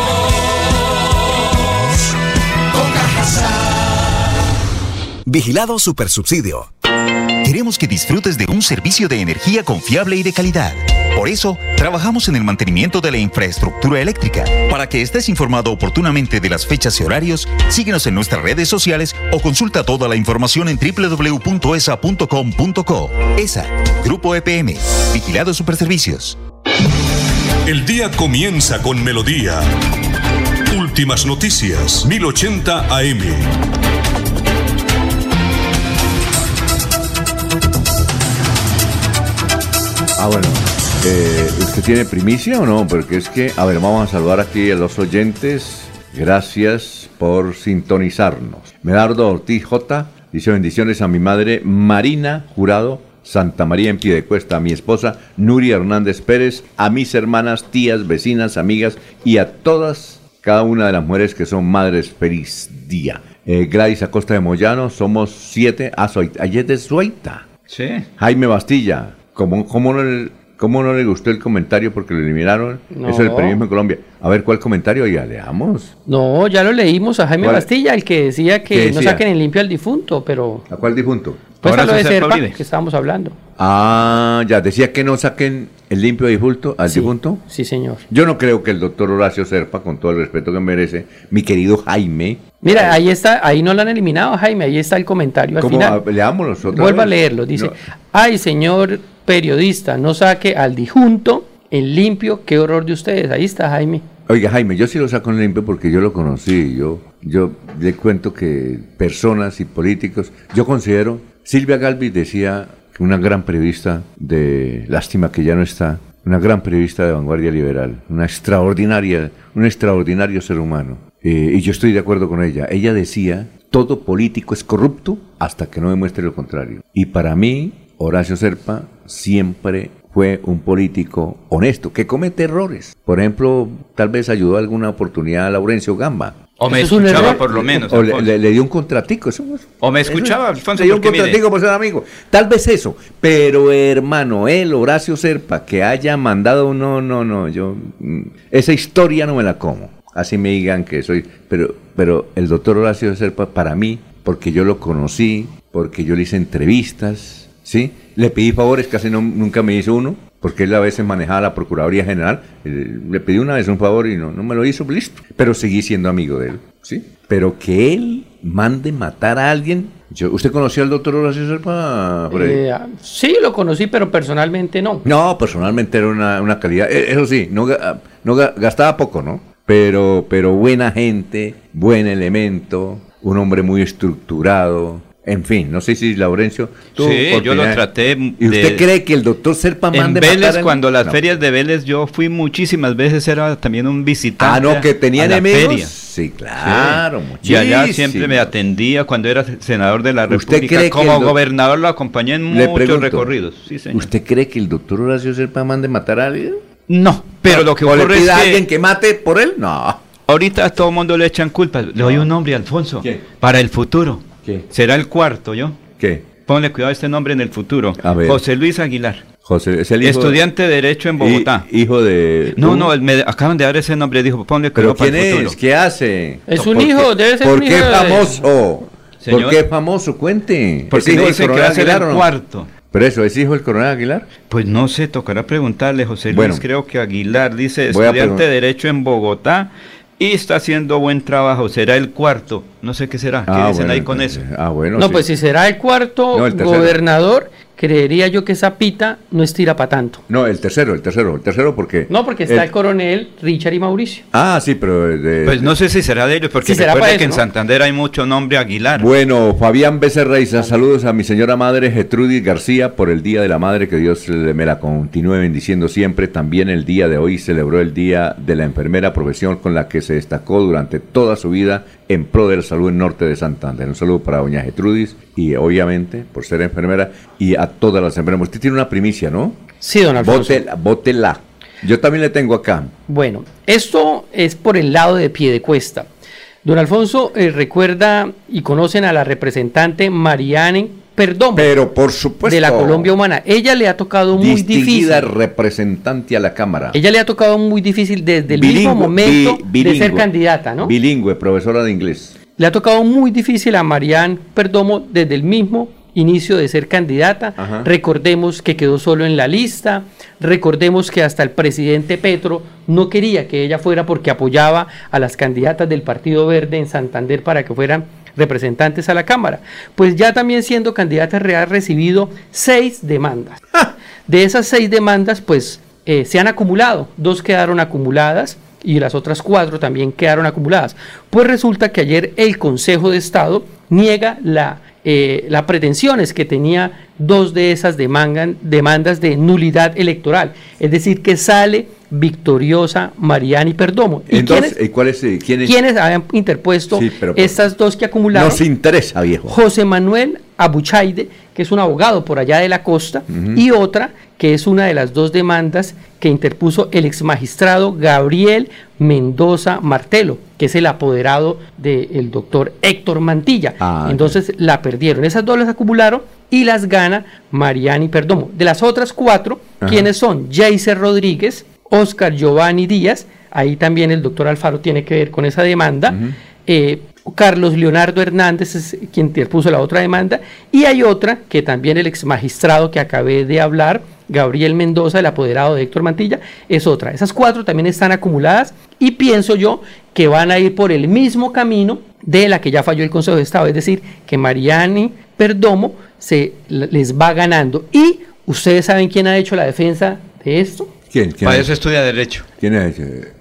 Vigilado Supersubsidio. Queremos que disfrutes de un servicio de energía confiable y de calidad. Por eso, trabajamos en el mantenimiento de la infraestructura eléctrica. Para que estés informado oportunamente de las fechas y horarios, síguenos en nuestras redes sociales o consulta toda la información en www.esa.com.co. ESA, Grupo EPM, Vigilado Superservicios. El día comienza con melodía. Últimas noticias, 1080 AM. Ah, bueno. Eh, ¿Usted tiene primicia o no? Porque es que, a ver, vamos a saludar aquí a los oyentes. Gracias por sintonizarnos. Medardo Ortiz J. Dice bendiciones a mi madre Marina Jurado Santa María en Piedecuesta, a mi esposa Nuria Hernández Pérez, a mis hermanas, tías, vecinas, amigas y a todas, cada una de las mujeres que son madres. Feliz día. Eh, Gladys Acosta de Moyano, somos siete. Ah, soy, ayer de Sueita. Sí. Jaime Bastilla, ¿cómo, cómo, no le, ¿cómo no le gustó el comentario porque lo eliminaron? No. Eso del periodismo en Colombia. A ver, ¿cuál comentario? Ya leamos. No, ya lo leímos a Jaime ¿Cuál? Bastilla, el que decía que ¿Qué no saquen en limpio al difunto, pero ¿A cuál difunto? pues a Ahora lo de se Serpa, que estábamos hablando. Ah, ya, decía que no saquen el limpio difunto al Sí, difunto. Sí, señor. Yo no creo que el doctor Horacio Serpa, con todo el respeto que merece, mi querido Jaime, Mira, ahí está, ahí no lo han eliminado, Jaime, ahí está el comentario al ¿cómo final. ah, leámoslo nosotros? Vuelva a leerlo, dice, No, ay señor periodista, no saque al dijunto en limpio, qué horror de ustedes. Ahí está Jaime. Oiga, Jaime, yo sí lo saco en limpio porque yo lo conocí. Yo, yo le cuento que personas y políticos, yo considero, Silvia Galvis decía una gran periodista de, lástima que ya no está, una gran periodista de vanguardia liberal, una extraordinaria, un extraordinario ser humano. Eh, y yo estoy de acuerdo con ella. Ella decía, todo político es corrupto hasta que no demuestre lo contrario. Y para mí, Horacio Serpa siempre fue un político honesto, que comete errores. Por ejemplo, tal vez ayudó alguna oportunidad a Laurencio Gamba. O me es escuchaba por lo menos. O le, Alfonso. le- le dio un contratico. Eso, O me escuchaba, Alfonso, Le dio un porque mire- contratico por ser amigo. Tal vez eso. Pero hermano, él, Horacio Serpa, que haya mandado, no, no, no, yo, mm, esa historia no me la como. Así me digan que soy, pero, pero el doctor Horacio Serpa, para mí, porque yo lo conocí, porque yo le hice entrevistas, ¿sí? Le pedí favores, casi no- nunca me hizo uno, porque él a veces manejaba la Procuraduría General. eh, Le pedí una vez un favor y no, no me lo hizo, listo. Pero seguí siendo amigo de él, ¿sí? Pero que él mande matar a alguien. Yo, ¿Usted conoció al doctor Horacio Serpa? Eh, sí, lo conocí, pero personalmente no. No, personalmente era una, una calidad. eh, Eso sí, no, no ga- gastaba poco, ¿no? Pero, pero buena gente, buen elemento, un hombre muy estructurado. En fin, no sé si Laurencio. tuvo Sí, yo lo traté ¿Y usted cree que el doctor Serpa En mande Vélez, matar a- cuando las No. ferias de Vélez, yo fui muchísimas veces, era también un visitante. Ah, no, que tenía enemigos. feria. Sí, claro, Sí. Y allá muchísimo. siempre me atendía cuando era senador de la ¿Usted República. cree que Como gobernador lo acompañé en muchos pregunto, recorridos. Sí, señor. ¿Usted cree que el doctor Horacio Serpa mande matar a alguien? No, pero lo que ¿O le ocurre es pida a que alguien que mate por él? No. ahorita a todo el mundo le echan culpa. Le doy un nombre, Alfonso. ¿Qué? Para el futuro. ¿Qué? Será el cuarto, ¿yo? ¿Qué? Ponle cuidado a este nombre en el futuro. A ver. José Luis Aguilar. José, es el hijo Estudiante de Derecho en Bogotá. hi- hijo de. No, no, me acaban de dar ese nombre, dijo, ponle ¿Pero cuidado para quién el futuro. es? ¿Qué hace? Es un ¿Por hijo, qué- debe ser ¿Por un qué hijo famoso? ¿Por qué famoso? Cuente. Porque ¿Es hijo dice que va a ser el cuarto. Pero eso, ¿es hijo del coronel Aguilar? Pues no sé, tocará preguntarle, José Luis, Bueno. creo que Aguilar dice estudiante de Derecho en Bogotá y está haciendo buen trabajo, será el cuarto, no sé qué será, ¿qué dicen bueno, ahí con eso? entonces, Ah, bueno. No, sí. pues si será el cuarto No, el tercero. gobernador, creería yo que esa pita no estira para tanto. No, el tercero, el tercero, el tercero porque... No, porque está el, coronel Richard y Mauricio. Ah, sí, pero... de- Pues no sé si será de ellos, porque Sí, para que eso, en ¿no? Santander hay mucho nombre Aguilar. Bueno, Fabián Becerra saludos a mi señora madre Getrudis García por el Día de la Madre, que Dios me la continúe bendiciendo siempre. También el día de hoy celebró el Día de la Enfermera, profesión con la que se destacó durante toda su vida en pro de la salud en norte de Santander. Un saludo para doña Getrudis y obviamente por ser enfermera y a todas las enfermeras. Usted tiene una primicia, ¿no? Sí, don Alfonso. Bótela, bótela. Yo también le tengo acá. Bueno, esto es por el lado de pie de cuesta. Don Alfonso eh, recuerda y conocen a la representante Mariane Perdomo Pero por supuesto. de la Colombia Humana. Ella le ha tocado muy difícil. representante a la Cámara. Ella le ha tocado muy difícil desde el Bilingüe, mismo momento bi- de ser candidata, ¿no? Bilingüe, profesora de inglés. Le ha tocado muy difícil a Marianne Perdomo desde el mismo inicio de ser candidata. Ajá. Recordemos que quedó solo en la lista. Recordemos que hasta el presidente Petro no quería que ella fuera porque apoyaba a las candidatas del Partido Verde en Santander para que fueran representantes a la Cámara. Pues ya también siendo candidata real ha recibido seis demandas. De esas seis demandas, pues eh, se han acumulado. Dos quedaron acumuladas y las otras cuatro también quedaron acumuladas. Pues resulta que ayer el Consejo de Estado niega la, eh, las pretensiones que tenía dos de esas demandan- demandas de nulidad electoral. Es decir, que sale victoriosa Mariani Perdomo. ¿Y Entonces, quiénes, ¿y cuál es, eh, quién es? quiénes habían interpuesto Sí, pero por- estas dos que acumularon? Nos interesa, viejo. José Manuel Abuchaide, que es un abogado por allá de la costa, y otra que es una de las dos demandas que interpuso el ex magistrado Gabriel Mendoza Martelo, que es el apoderado del doctor Héctor Mantilla. Ah, Entonces la perdieron. Esas dos las acumularon y las gana Mariani Perdomo. De las otras cuatro. ¿quiénes son? Jaycer Rodríguez, Oscar Giovanni Díaz, ahí también el doctor Alfaro tiene que ver con esa demanda. Eh, Carlos Leonardo Hernández es quien interpuso la otra demanda. Y hay otra que también el ex magistrado que acabé de hablar, Gabriel Mendoza, el apoderado de Héctor Mantilla, es otra. Esas cuatro también están acumuladas y pienso yo que van a ir por el mismo camino de la que ya falló el Consejo de Estado, es decir, que Mariani Perdomo se les va ganando. Y ustedes saben quién ha hecho la defensa de esto. ¿Quién? ¿Quién Para es? eso estudia Derecho. ¿Quién es?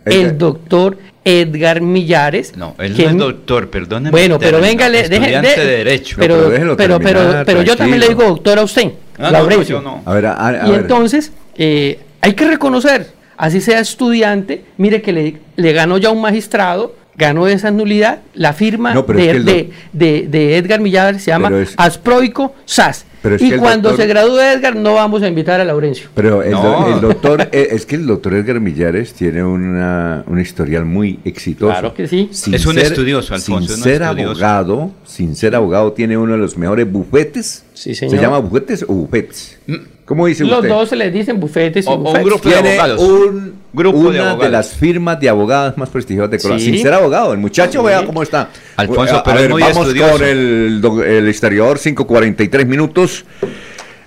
El doctor Edgar Millares. No, él que- no es doctor, perdóneme. Bueno, pero término, venga, le- deje- Estudiante de- de Derecho. Pero, pero pero, déjelo pero, terminar, pero yo también le digo doctor a usted, Ah, no, yo no. A ver, a, a Y ver. entonces, eh, hay que reconocer, así sea estudiante, mire que le, le ganó ya un magistrado, ganó esa nulidad, la firma No, es de, que de- de- de Edgar Millares se llama es- Asproico SAS. Pero es y que cuando doctor- se gradúe Edgar, no vamos a invitar a Laurencio. Pero el, No. do- el doctor, (laughs) eh, es que el doctor Edgar Millares tiene una, un historial muy exitoso. Claro que sí. Sin Es un ser- estudioso, Alfonso, Sin ser estudioso. abogado, sin ser abogado, tiene uno de los mejores bufetes. Sí, ¿Se llama bufetes o bufetes? ¿Cómo dice Los usted? dos se les dicen bufetes y O- o un bufetes. grupo de abogados. un, Grupo de una de, abogados. las firmas de abogadas más prestigiosas de Colombia. Sí. Sin ser abogado, el muchacho Sí. vea cómo está. Alfonso, A- a pero es ver, muy vamos estudioso. con el, el exterior, 5.43 minutos.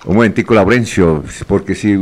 Un momentico, Laurencio, porque si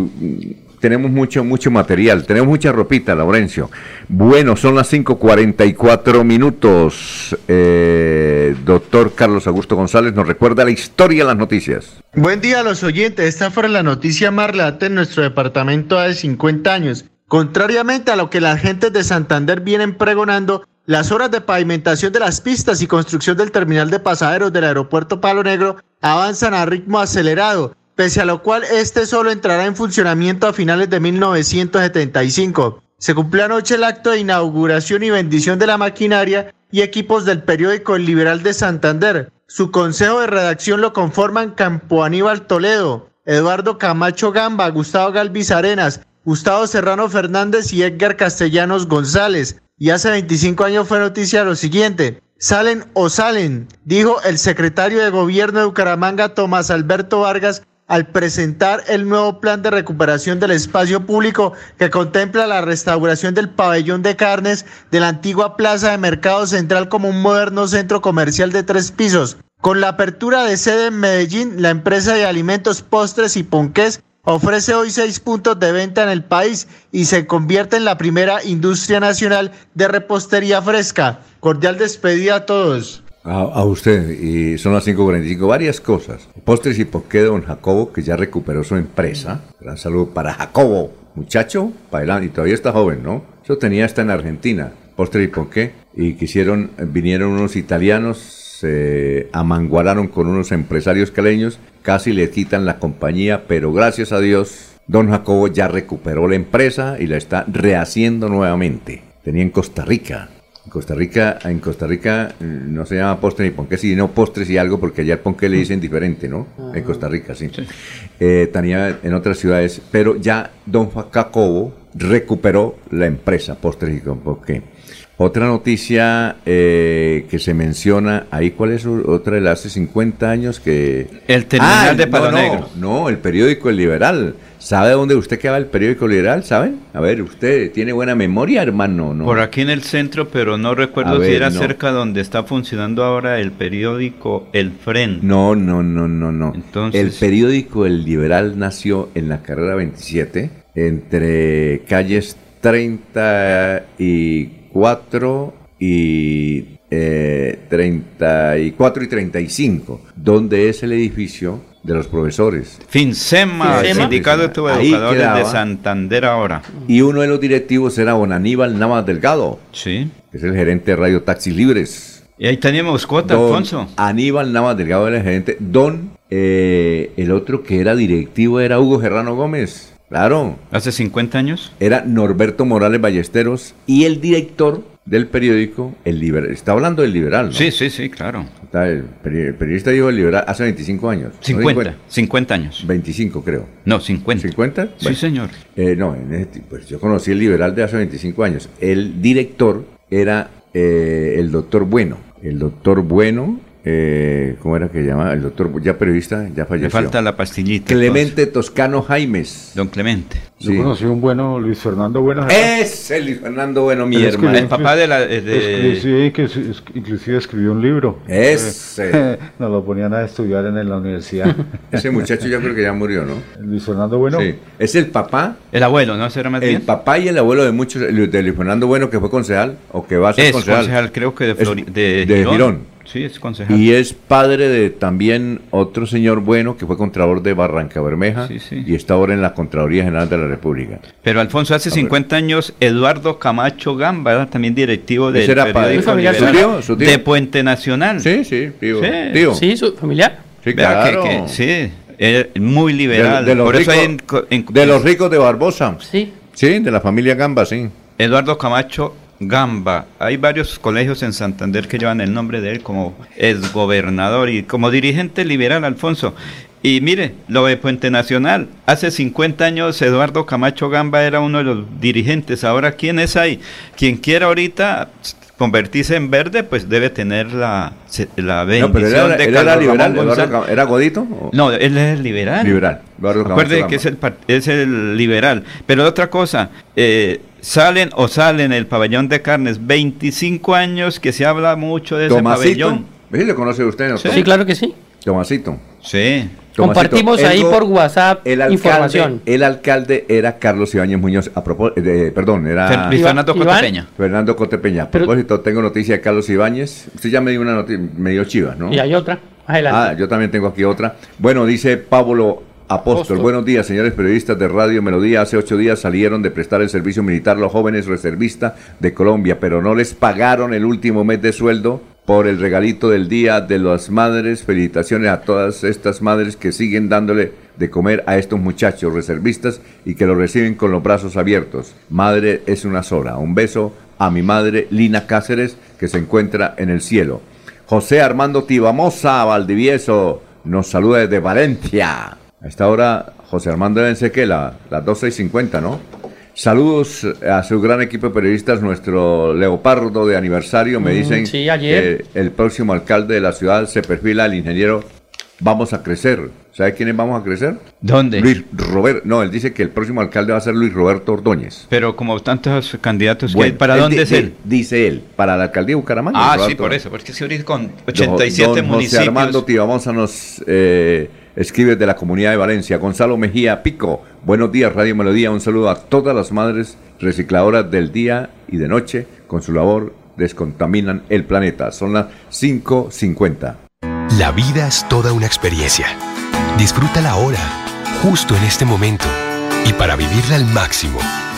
tenemos mucho, mucho material, tenemos mucha ropita, Laurencio. Bueno, son las 5.44 minutos. Eh, doctor Carlos Augusto González nos recuerda la historia de las noticias. Buen día a los oyentes. Esta fue la noticia más relata en nuestro departamento hace 50 años. Contrariamente a lo que las gentes de Santander vienen pregonando, las obras de pavimentación de las pistas y construcción del terminal de pasajeros del aeropuerto Palo Negro avanzan a ritmo acelerado, pese a lo cual este solo entrará en funcionamiento a finales de 1975. Se cumplió anoche el acto de inauguración y bendición de la maquinaria y equipos del periódico El Liberal de Santander. Su consejo de redacción lo conforman Campo Aníbal Toledo, Eduardo Camacho Gamba, Gustavo Galvis Arenas, Gustavo Serrano Fernández y Edgar Castellanos González. Y hace 25 años fue noticia lo siguiente. Salen o salen, dijo el secretario de gobierno de Bucaramanga, Tomás Alberto Vargas, al presentar el nuevo plan de recuperación del espacio público que contempla la restauración del pabellón de carnes de la antigua plaza de Mercado Central como un moderno centro comercial de tres pisos. Con la apertura de sede en Medellín, la empresa de alimentos, postres y ponqués ofrece hoy seis puntos de venta en el país y se convierte en la primera industria nacional de repostería fresca. Cordial despedida a todos. A, usted, y son las 5.45, varias cosas. Postres y posqué de don Jacobo, que ya recuperó su empresa. Gran saludo para Jacobo, muchacho, adelante, y todavía está joven, ¿no? Eso tenía hasta en Argentina, postres y posqué, y quisieron, vinieron unos italianos, se amangualaron con unos empresarios caleños, casi le quitan la compañía, pero gracias a Dios, don Jacobo ya recuperó la empresa y la está rehaciendo nuevamente. Tenía en Costa Rica, En Costa Rica, en Costa Rica eh, no se llama postre ni ponqué, sino postres y algo, porque allá el ponqué le dicen diferente, ¿no? En Costa Rica, sí. Eh, tenía en otras ciudades, pero ya Don Jacobo recuperó la empresa Postres y Ponqué. Otra noticia eh, que se menciona ahí, ¿cuál es otra de las hace 50 años que... El terminal Ah, de Palo no, Negro. No, no, el periódico El Liberal. ¿Sabe dónde usted queda el periódico Liberal? ¿Sabe? A ver, usted tiene buena memoria, hermano, ¿no? Por aquí en el centro, pero no recuerdo si era no. cerca donde está funcionando ahora el periódico El Frente. No, no, no, no, no. Entonces- el periódico El Liberal nació en la carrera 27, entre calles 34 y eh, 34 y 35, donde es el edificio de los profesores. Finsema, Finsema. Sindicato de Educadores de. Santander ahora. Y uno de los directivos era don Aníbal Navas Delgado, Sí. que es el gerente de Radio Taxis Libres. Y ahí teníamos cuota, Don Alfonso. Aníbal Navas Delgado era el gerente. Don, eh, el otro que era directivo era Hugo Gerrano Gómez. Claro. Hace 50 años. Era Norberto Morales Ballesteros y el director del periódico El Liberal. Está hablando del Liberal, ¿no? Sí, sí, sí, claro. Está el, peri- el periodista dijo El Liberal hace 25 años. ¿no? 50, 50 años. 25 creo. No, 50. ¿50? Sí, Bueno. señor. Eh, no, en ese ti- pues yo conocí el liberal de hace 25 años. El director era eh, el doctor Bueno. El doctor Bueno, eh, ¿cómo era que llamaba? El doctor, ya periodista, ya Le falleció. falta la pastillita. Clemente Toscano Jaimes. Don Clemente. Yo Sí. conocí un bueno, Luis Fernando Bueno. Es el Luis Fernando Bueno, mi hermano. El papá de la- de- sí, que es- inclusive escribió un libro. Ese. (laughs) Nos lo ponían a estudiar en la universidad. (laughs) Ese muchacho yo creo que ya murió, ¿no? Luis Fernando Bueno. Sí. Es el papá, El abuelo, ¿no? ¿Será más el bien? papá y el abuelo de muchos, de Luis Fernando Bueno, que fue concejal, o que va a ser Es concejal. concejal, creo que de, Es Flori- de, de Girón. Sí, es concejal. Y es padre de también otro señor bueno que fue contralor de Barranca Bermeja Sí, sí. y está ahora en la Contraloría General de la República. Pero Alfonso, hace 50 años, Eduardo Camacho Gamba, era también directivo del Ese era padre. periódico familiar Liberal, suyo? ¿Su tío? ¿Su tío? de Puente Nacional. Sí, sí, tío. Sí. tío. Sí, su familiar. Sí, que- claro. que- sí, es muy De, liberal. de los Por eso ricos, hay en co- en- de los ricos de Barbosa. Sí. Sí, de la familia Gamba, sí. Eduardo Camacho Gamba. Hay varios colegios en Santander que llevan el nombre de él como exgobernador y como dirigente liberal, Alfonso. Y mire, lo de Puente Nacional, hace 50 años Eduardo Camacho Gamba era uno de los dirigentes. Ahora, ¿quién es ahí? Quien quiera ahorita convertirse en verde, pues debe tener la, se- la No, bendición pero él era, de él era liberal. Eduardo ¿Era Godito? o- No, él es liberal. Liberal. Eduardo Camacho Recuerde Gamba. que es el, es el liberal. Pero otra cosa, eh, salen o salen el pabellón de carnes, 25 años que se habla mucho de ese Tomasito. pabellón. ¿Sí ¿Le conoce usted? no? Sí. Sí, claro que sí. Tomasito. Sí. Compartimos ahí por WhatsApp El alcalde, información. el alcalde era Carlos Ibáñez Muñoz. A propósito, de- perdón, era Luis Fernando Cotepeña. Fernando Cotepeña. A Pero- propósito, tengo noticia de Carlos Ibáñez. Usted ya me dio una noticia, me dio chivas, ¿no? Y hay otra. Adelante. Ah, yo también tengo aquí otra. Bueno, dice Pablo Apóstol. Apóstol. Buenos días, señores periodistas de Radio Melodía. Hace ocho días salieron de prestar el servicio militar los jóvenes reservistas de Colombia, pero no les pagaron el último mes de sueldo por el regalito del Día de las Madres. Felicitaciones a todas estas madres que siguen dándole de comer a estos muchachos reservistas y que lo reciben con los brazos abiertos. Madre es una sola. Un beso a mi madre Lina Cáceres, que se encuentra en el cielo. José Armando Tibamosa, Valdivieso, nos saluda desde Valencia. A esta hora, José Armando deben ser que la, las 12 y 50, ¿no? Saludos a su gran equipo de periodistas, nuestro leopardo de aniversario. Me Mm, dicen sí, ayer. que el próximo alcalde de la ciudad se perfila el ingeniero Vamos a crecer. ¿Sabe quiénes vamos a crecer? ¿Dónde? Luis Roberto. No, él dice que el próximo alcalde va a ser Luis Roberto Ordóñez. Pero como tantos candidatos que Bueno, hay, ¿para él dónde es él? Dice él, para la alcaldía de Bucaramanga. Ah, sí, por eso, porque se ahorita con Don- 87 don municipios. José Armando Tibamosa nos eh, escribe de la comunidad de Valencia. Gonzalo Mejía Pico. Buenos días, Radio Melodía. Un saludo a todas las madres recicladoras del día y de noche. Con su labor descontaminan el planeta. Son las 5.50. La vida es toda una experiencia. Disfrútala ahora, justo en este momento. Y para vivirla al máximo,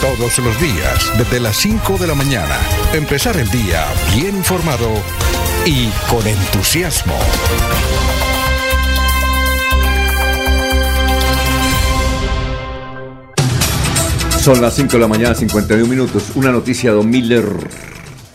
Todos los días, desde las 5 de la mañana, empezar el día bien informado y con entusiasmo. Son las 5 de la mañana, 51 minutos. Una noticia, Don Miller.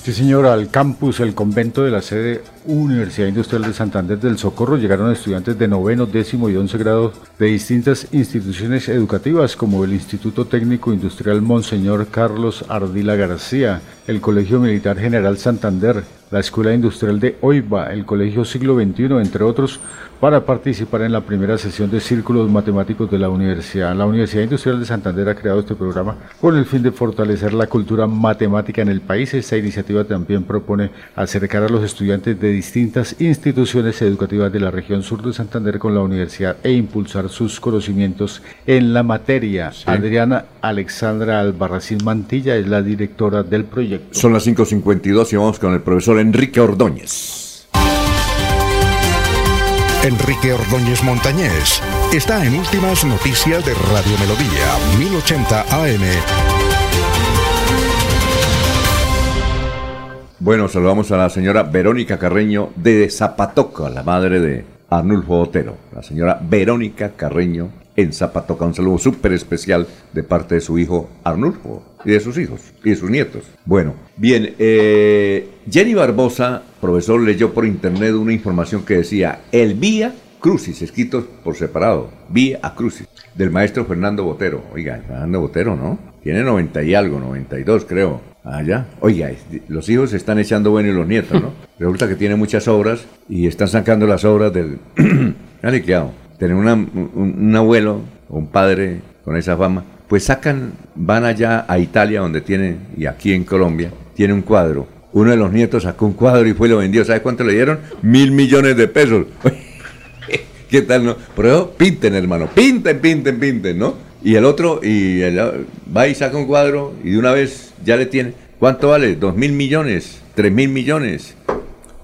Sí, señor, al campus, el convento de la sede Universidad Industrial de Santander del Socorro llegaron estudiantes de noveno, décimo y once grado de distintas instituciones educativas como el Instituto Técnico Industrial Monseñor Carlos Ardila García, el Colegio Militar General Santander, la Escuela Industrial de Oiva, el Colegio Siglo XXI, entre otros, para participar en la primera sesión de Círculos Matemáticos de la Universidad. La Universidad Industrial de Santander ha creado este programa con el fin de fortalecer la cultura matemática en el país. Esta iniciativa también propone acercar a los estudiantes de distintas instituciones educativas de la región sur de Santander con la universidad e impulsar sus conocimientos en la materia. Adriana Alexandra Albarracín Mantilla es la directora del proyecto. Son las 5.52 y vamos con el profesor Enrique Ordóñez. Enrique Ordóñez Montañés está en Últimas Noticias de Radio Melodía, 1080 AM. Bueno, saludamos a la señora Verónica Carreño de Zapatoca, la madre de Arnulfo Otero. La señora Verónica Carreño en Zapatoca. Un saludo súper especial de parte de su hijo Arnulfo y de sus hijos y de sus nietos. Bueno, bien, eh, Jenny Barbosa, profesor, leyó por internet una información que decía el Vía Crucis, escrito por separado, Vía Crucis, del maestro Fernando Botero. Oiga, Fernando Botero, ¿no? Tiene 90 y algo, 92 creo. Allá. Oiga, los hijos se están echando bueno y los nietos, ¿no? (laughs) Resulta que tiene muchas obras y están sacando las obras del... Dale, ¿qué hago? Tener una- un, un abuelo o un padre con esa fama, pues sacan, van allá a Italia donde tiene, y aquí en Colombia, tiene un cuadro. Uno de los nietos sacó un cuadro y fue y lo vendió. ¿Sabe cuánto le dieron? Mil millones de pesos. (laughs) ¿Qué tal, no? Pero pinten, hermano, pinten, pinten, pinten, ¿no? Y el otro, y el, va y saca un cuadro y de una vez ya le tiene. ¿Cuánto vale? ¿Dos mil millones? ¿Tres mil millones?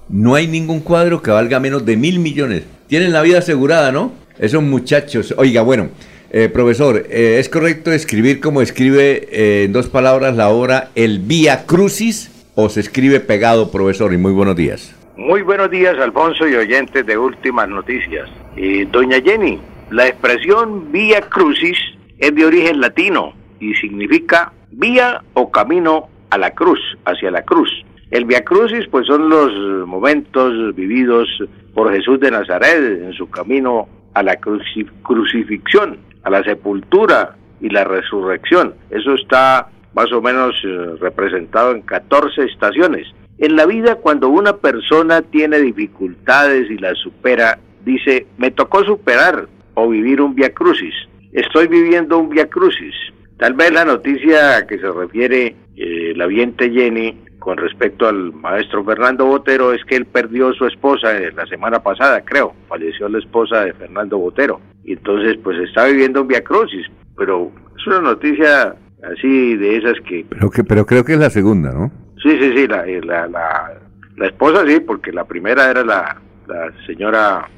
No hay ningún cuadro que valga menos de mil millones. Tienen la vida asegurada, ¿no? Esos muchachos. Oiga, bueno, eh, profesor, eh, ¿es correcto escribir como escribe eh, en dos palabras la obra El Vía Crucis o se escribe pegado, profesor? Y muy buenos días. Muy buenos días, Alfonso y oyentes de Últimas Noticias. Eh, doña Jenny, la expresión vía crucis es de origen latino y significa vía o camino a la cruz, hacia la cruz. El vía crucis, pues son los momentos vividos por Jesús de Nazaret en su camino a la cruci- crucifixión, a la sepultura y la resurrección. Eso está más o menos eh, representado en 14 estaciones. En la vida, cuando una persona tiene dificultades y las supera, dice, me tocó superar o vivir un via crucis. Estoy viviendo un via crucis. Tal vez la noticia que se refiere eh, la viente Jenny con respecto al maestro Fernando Botero es que él perdió su esposa eh, la semana pasada, creo. Falleció la esposa de Fernando Botero. Y entonces, pues está viviendo un via crucis. Pero es una noticia así de esas que Pero, que, pero creo que es la segunda, ¿no? Sí, sí, sí, la, eh, la, la, la esposa sí, porque la primera era la, la señora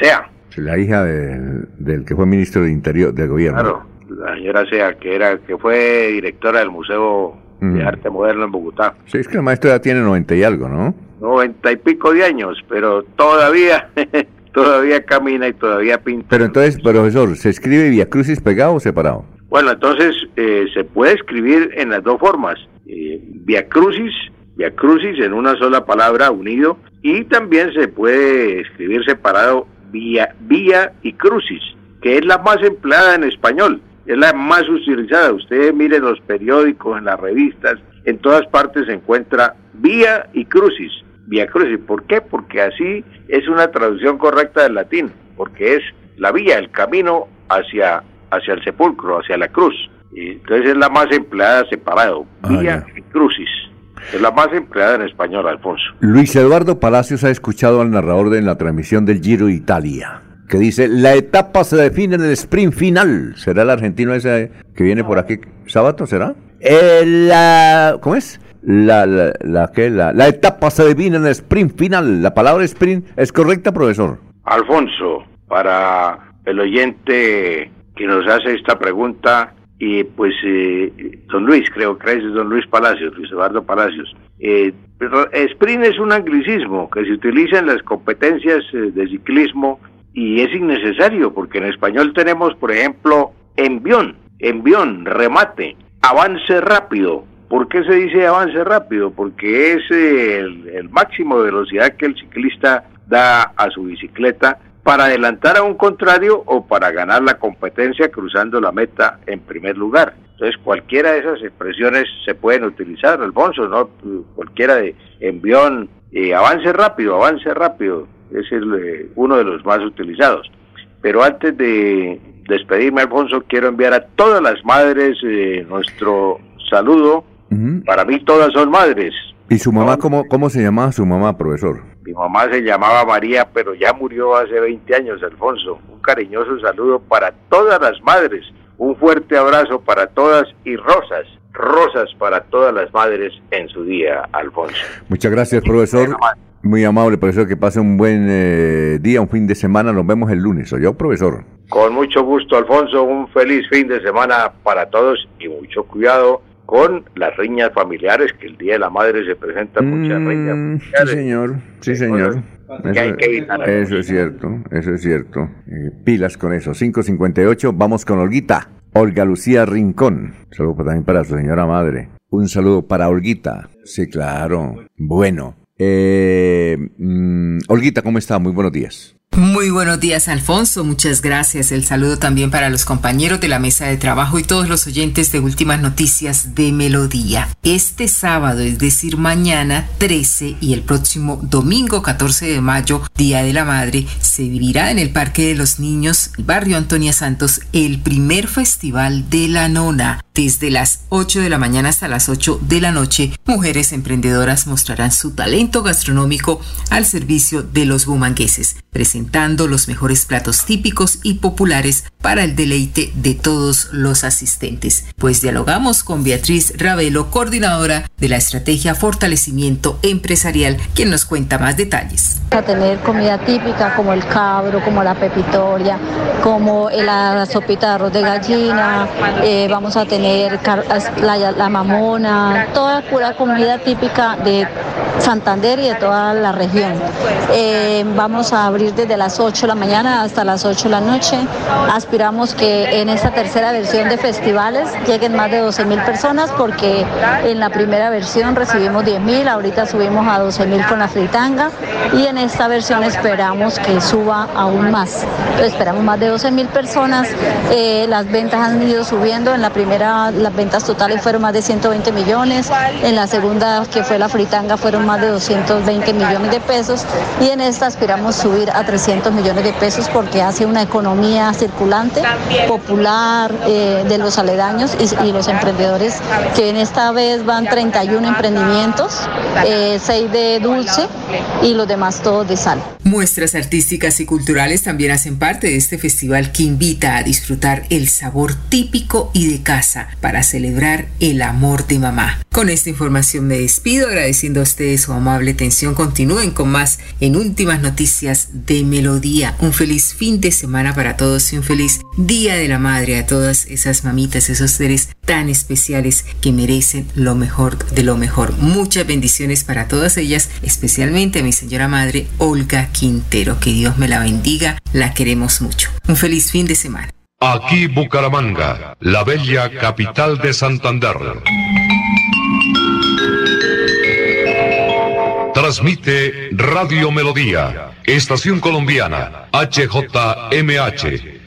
Sea, La hija del, del que fue ministro de Interior del gobierno. claro, la señora Sea, que era que fue directora del Museo de Mm. Arte Moderno en Bogotá. Sí, es que el maestro ya tiene 90 y algo, ¿no? Noventa y pico de años, pero todavía, (laughs) todavía camina y todavía pinta. Pero entonces, profesor, ¿se escribe Via Crucis pegado o separado? Bueno, entonces eh, se puede escribir en las dos formas. Eh, via crucis, via crucis en una sola palabra unido y también se puede escribir separado vía, vía y crucis, que es la más empleada en español, es la más utilizada. Usted mire los periódicos, en las revistas, en todas partes se encuentra vía y crucis, vía crucis. ¿Por qué? Porque así es una traducción correcta del latín, porque es la vía, el camino hacia hacia el sepulcro, hacia la cruz. Y entonces es la más empleada separado, vía y crucis. Es la más empleada en español, Alfonso. Luis Eduardo Palacios ha escuchado al narrador de la transmisión del Giro de Italia, que dice, la etapa se define en el sprint final. ¿Será el argentino ese que viene por aquí? ¿Sábato será? Eh, la, ¿Cómo es? La, la, la, ¿qué? la, la etapa se divide en el sprint final. La palabra sprint es correcta, profesor. Alfonso, para el oyente que nos hace esta pregunta, y pues eh, don Luis, creo que es don Luis Palacios, Luis Eduardo Palacios. Eh, pero sprint es un anglicismo que se utiliza en las competencias eh, de ciclismo y es innecesario porque en español tenemos, por ejemplo, envión, envión, remate, avance rápido. ¿Por qué se dice avance rápido? Porque es el, el máximo de velocidad que el ciclista da a su bicicleta para adelantar a un contrario o para ganar la competencia cruzando la meta en primer lugar. Entonces cualquiera de esas expresiones se pueden utilizar, Alfonso, ¿no? Cualquiera de envión, eh, avance rápido, avance rápido, es el, eh, uno de los más utilizados. Pero antes de despedirme, Alfonso, quiero enviar a todas las madres eh, nuestro saludo. Para mí todas son madres. ¿Y su mamá cómo, cómo se llamaba su mamá, profesor? Mi mamá se llamaba María, pero ya murió hace 20 años, Alfonso. Un cariñoso saludo para todas las madres. Un fuerte abrazo para todas y rosas, rosas para todas las madres en su día, Alfonso. Muchas gracias, profesor. Muy amable, profesor. Que pase un buen eh, día, un fin de semana. Nos vemos el lunes. ¿Soy yo, profesor? Con mucho gusto, Alfonso. Un feliz fin de semana para todos y mucho cuidado con las riñas familiares, que el Día de la Madre se presentan muchas riñas Mm, Sí, familiares. señor. Sí, señor. que hay que evitar. Eso es cierto, eso es cierto. Eh, pilas con eso. 558, vamos con Olguita. Olga Lucía Rincón. Saludo también para su señora madre. Un saludo para Olguita. Sí, claro. Bueno. Eh, mm, Olguita, ¿cómo está? Muy buenos días. Muy buenos días, Alfonso. Muchas gracias. El saludo también para los compañeros de la mesa de trabajo y todos los oyentes de Últimas Noticias de Melodía. Este sábado, es decir, mañana 13 y el próximo domingo 14 de mayo, Día de la Madre, se vivirá en el Parque de los Niños, barrio Antonia Santos, el primer festival de la nona. Desde las 8 de la mañana hasta las 8 de la noche, mujeres emprendedoras mostrarán su talento gastronómico al servicio de los bumangueses, presentando los mejores platos típicos y populares para el deleite de todos los asistentes. Pues dialogamos con Beatriz Ravelo, coordinadora de la estrategia Fortalecimiento Empresarial, quien nos cuenta más detalles. a tener comida típica como el cabro, como la pepitoria, como la sopita de arroz de gallina, eh, vamos a tener la, la mamona, toda pura comida típica de Santander y de toda la región. Eh, vamos a abrir desde las 8 de la mañana hasta las 8 de la noche. Aspiramos que en esta tercera versión de festivales lleguen más de 12 mil personas porque en la primera versión recibimos 10 mil, ahorita subimos a 12 mil con la fritanga y en esta versión esperamos que suba aún más. Esperamos más de 12 mil personas. Eh, las ventas han ido subiendo. En la primera, las ventas totales fueron más de 120 millones. En la segunda, que fue la fritanga, fueron más de 220 millones de pesos. Y en esta aspiramos subir a 300 millones de pesos porque hace una economía circulante, popular, eh, de los aledaños y, y los emprendedores, que en esta vez van 31 emprendimientos, eh, 6 de dulce y los demás todos de sal. Muestras artísticas y culturales también hacen parte de este festival que invita a disfrutar el sabor típico y de casa para celebrar el amor de mamá. Con esta información me despido agradeciendo a ustedes su amable atención. Continúen con más en últimas noticias de Melodía. Un feliz fin de semana para todos y un feliz Día de la Madre a todas esas mamitas, esos seres tan especiales que merecen lo mejor de lo mejor. Muchas bendiciones para todas ellas, especialmente a mi señora madre Olga Quintero. Que Dios me la bendiga, la queremos mucho. Un feliz fin de semana. Aquí Bucaramanga, la bella capital de Santander. Transmite Radio Melodía, Estación Colombiana, HJMH,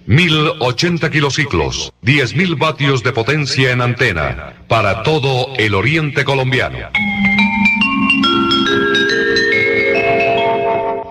1080 kilociclos, 10.000 vatios de potencia en antena, para todo el oriente colombiano.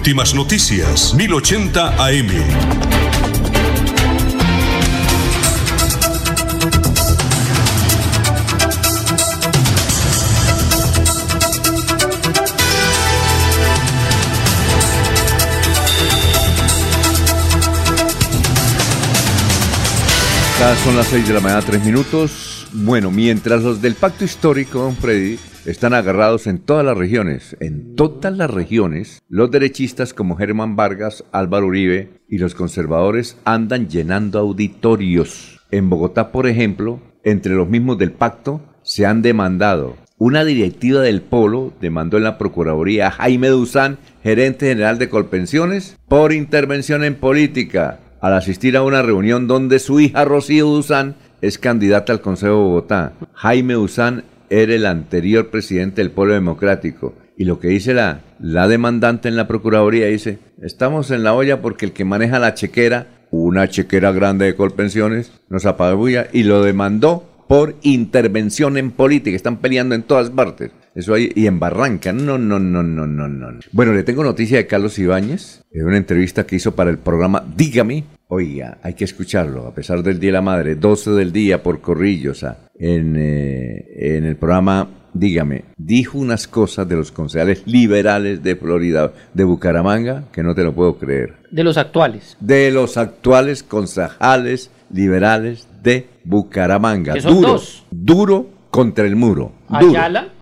Últimas noticias, 1080 AM. Son las 6 de la mañana, 3 minutos. Bueno, mientras los del pacto histórico, don Freddy, están agarrados en todas las regiones, en todas las regiones, los derechistas como Germán Vargas, Álvaro Uribe y los conservadores andan llenando auditorios. En Bogotá, por ejemplo, entre los mismos del pacto, se han demandado. Una directiva del Polo demandó en la Procuraduría a Jaime Duzán, gerente general de Colpensiones, por intervención en política al asistir a una reunión donde su hija Rocío Duzán es candidata al Consejo de Bogotá. Jaime Duzán era el anterior presidente del Polo Democrático. Y lo que dice la, la demandante en la Procuraduría dice, estamos en la olla porque el que maneja la chequera, una chequera grande de Colpensiones, nos apabulla y lo demandó por intervención en política. Están peleando en todas partes. Eso ahí, y en Barranca. No, no, no, no, no, no. Bueno, le tengo noticia de Carlos Ibáñez, en una entrevista que hizo para el programa Dígame. Oiga, hay que escucharlo, a pesar del Día de la Madre, 12 del día por Corrillos, ah, en, eh, en el programa Dígame, dijo unas cosas de los concejales liberales de Florida, de Bucaramanga, que no te lo puedo creer. De los actuales. De los actuales concejales liberales de Bucaramanga. Que son duro, dos. duro contra el muro. Ayala. Duro.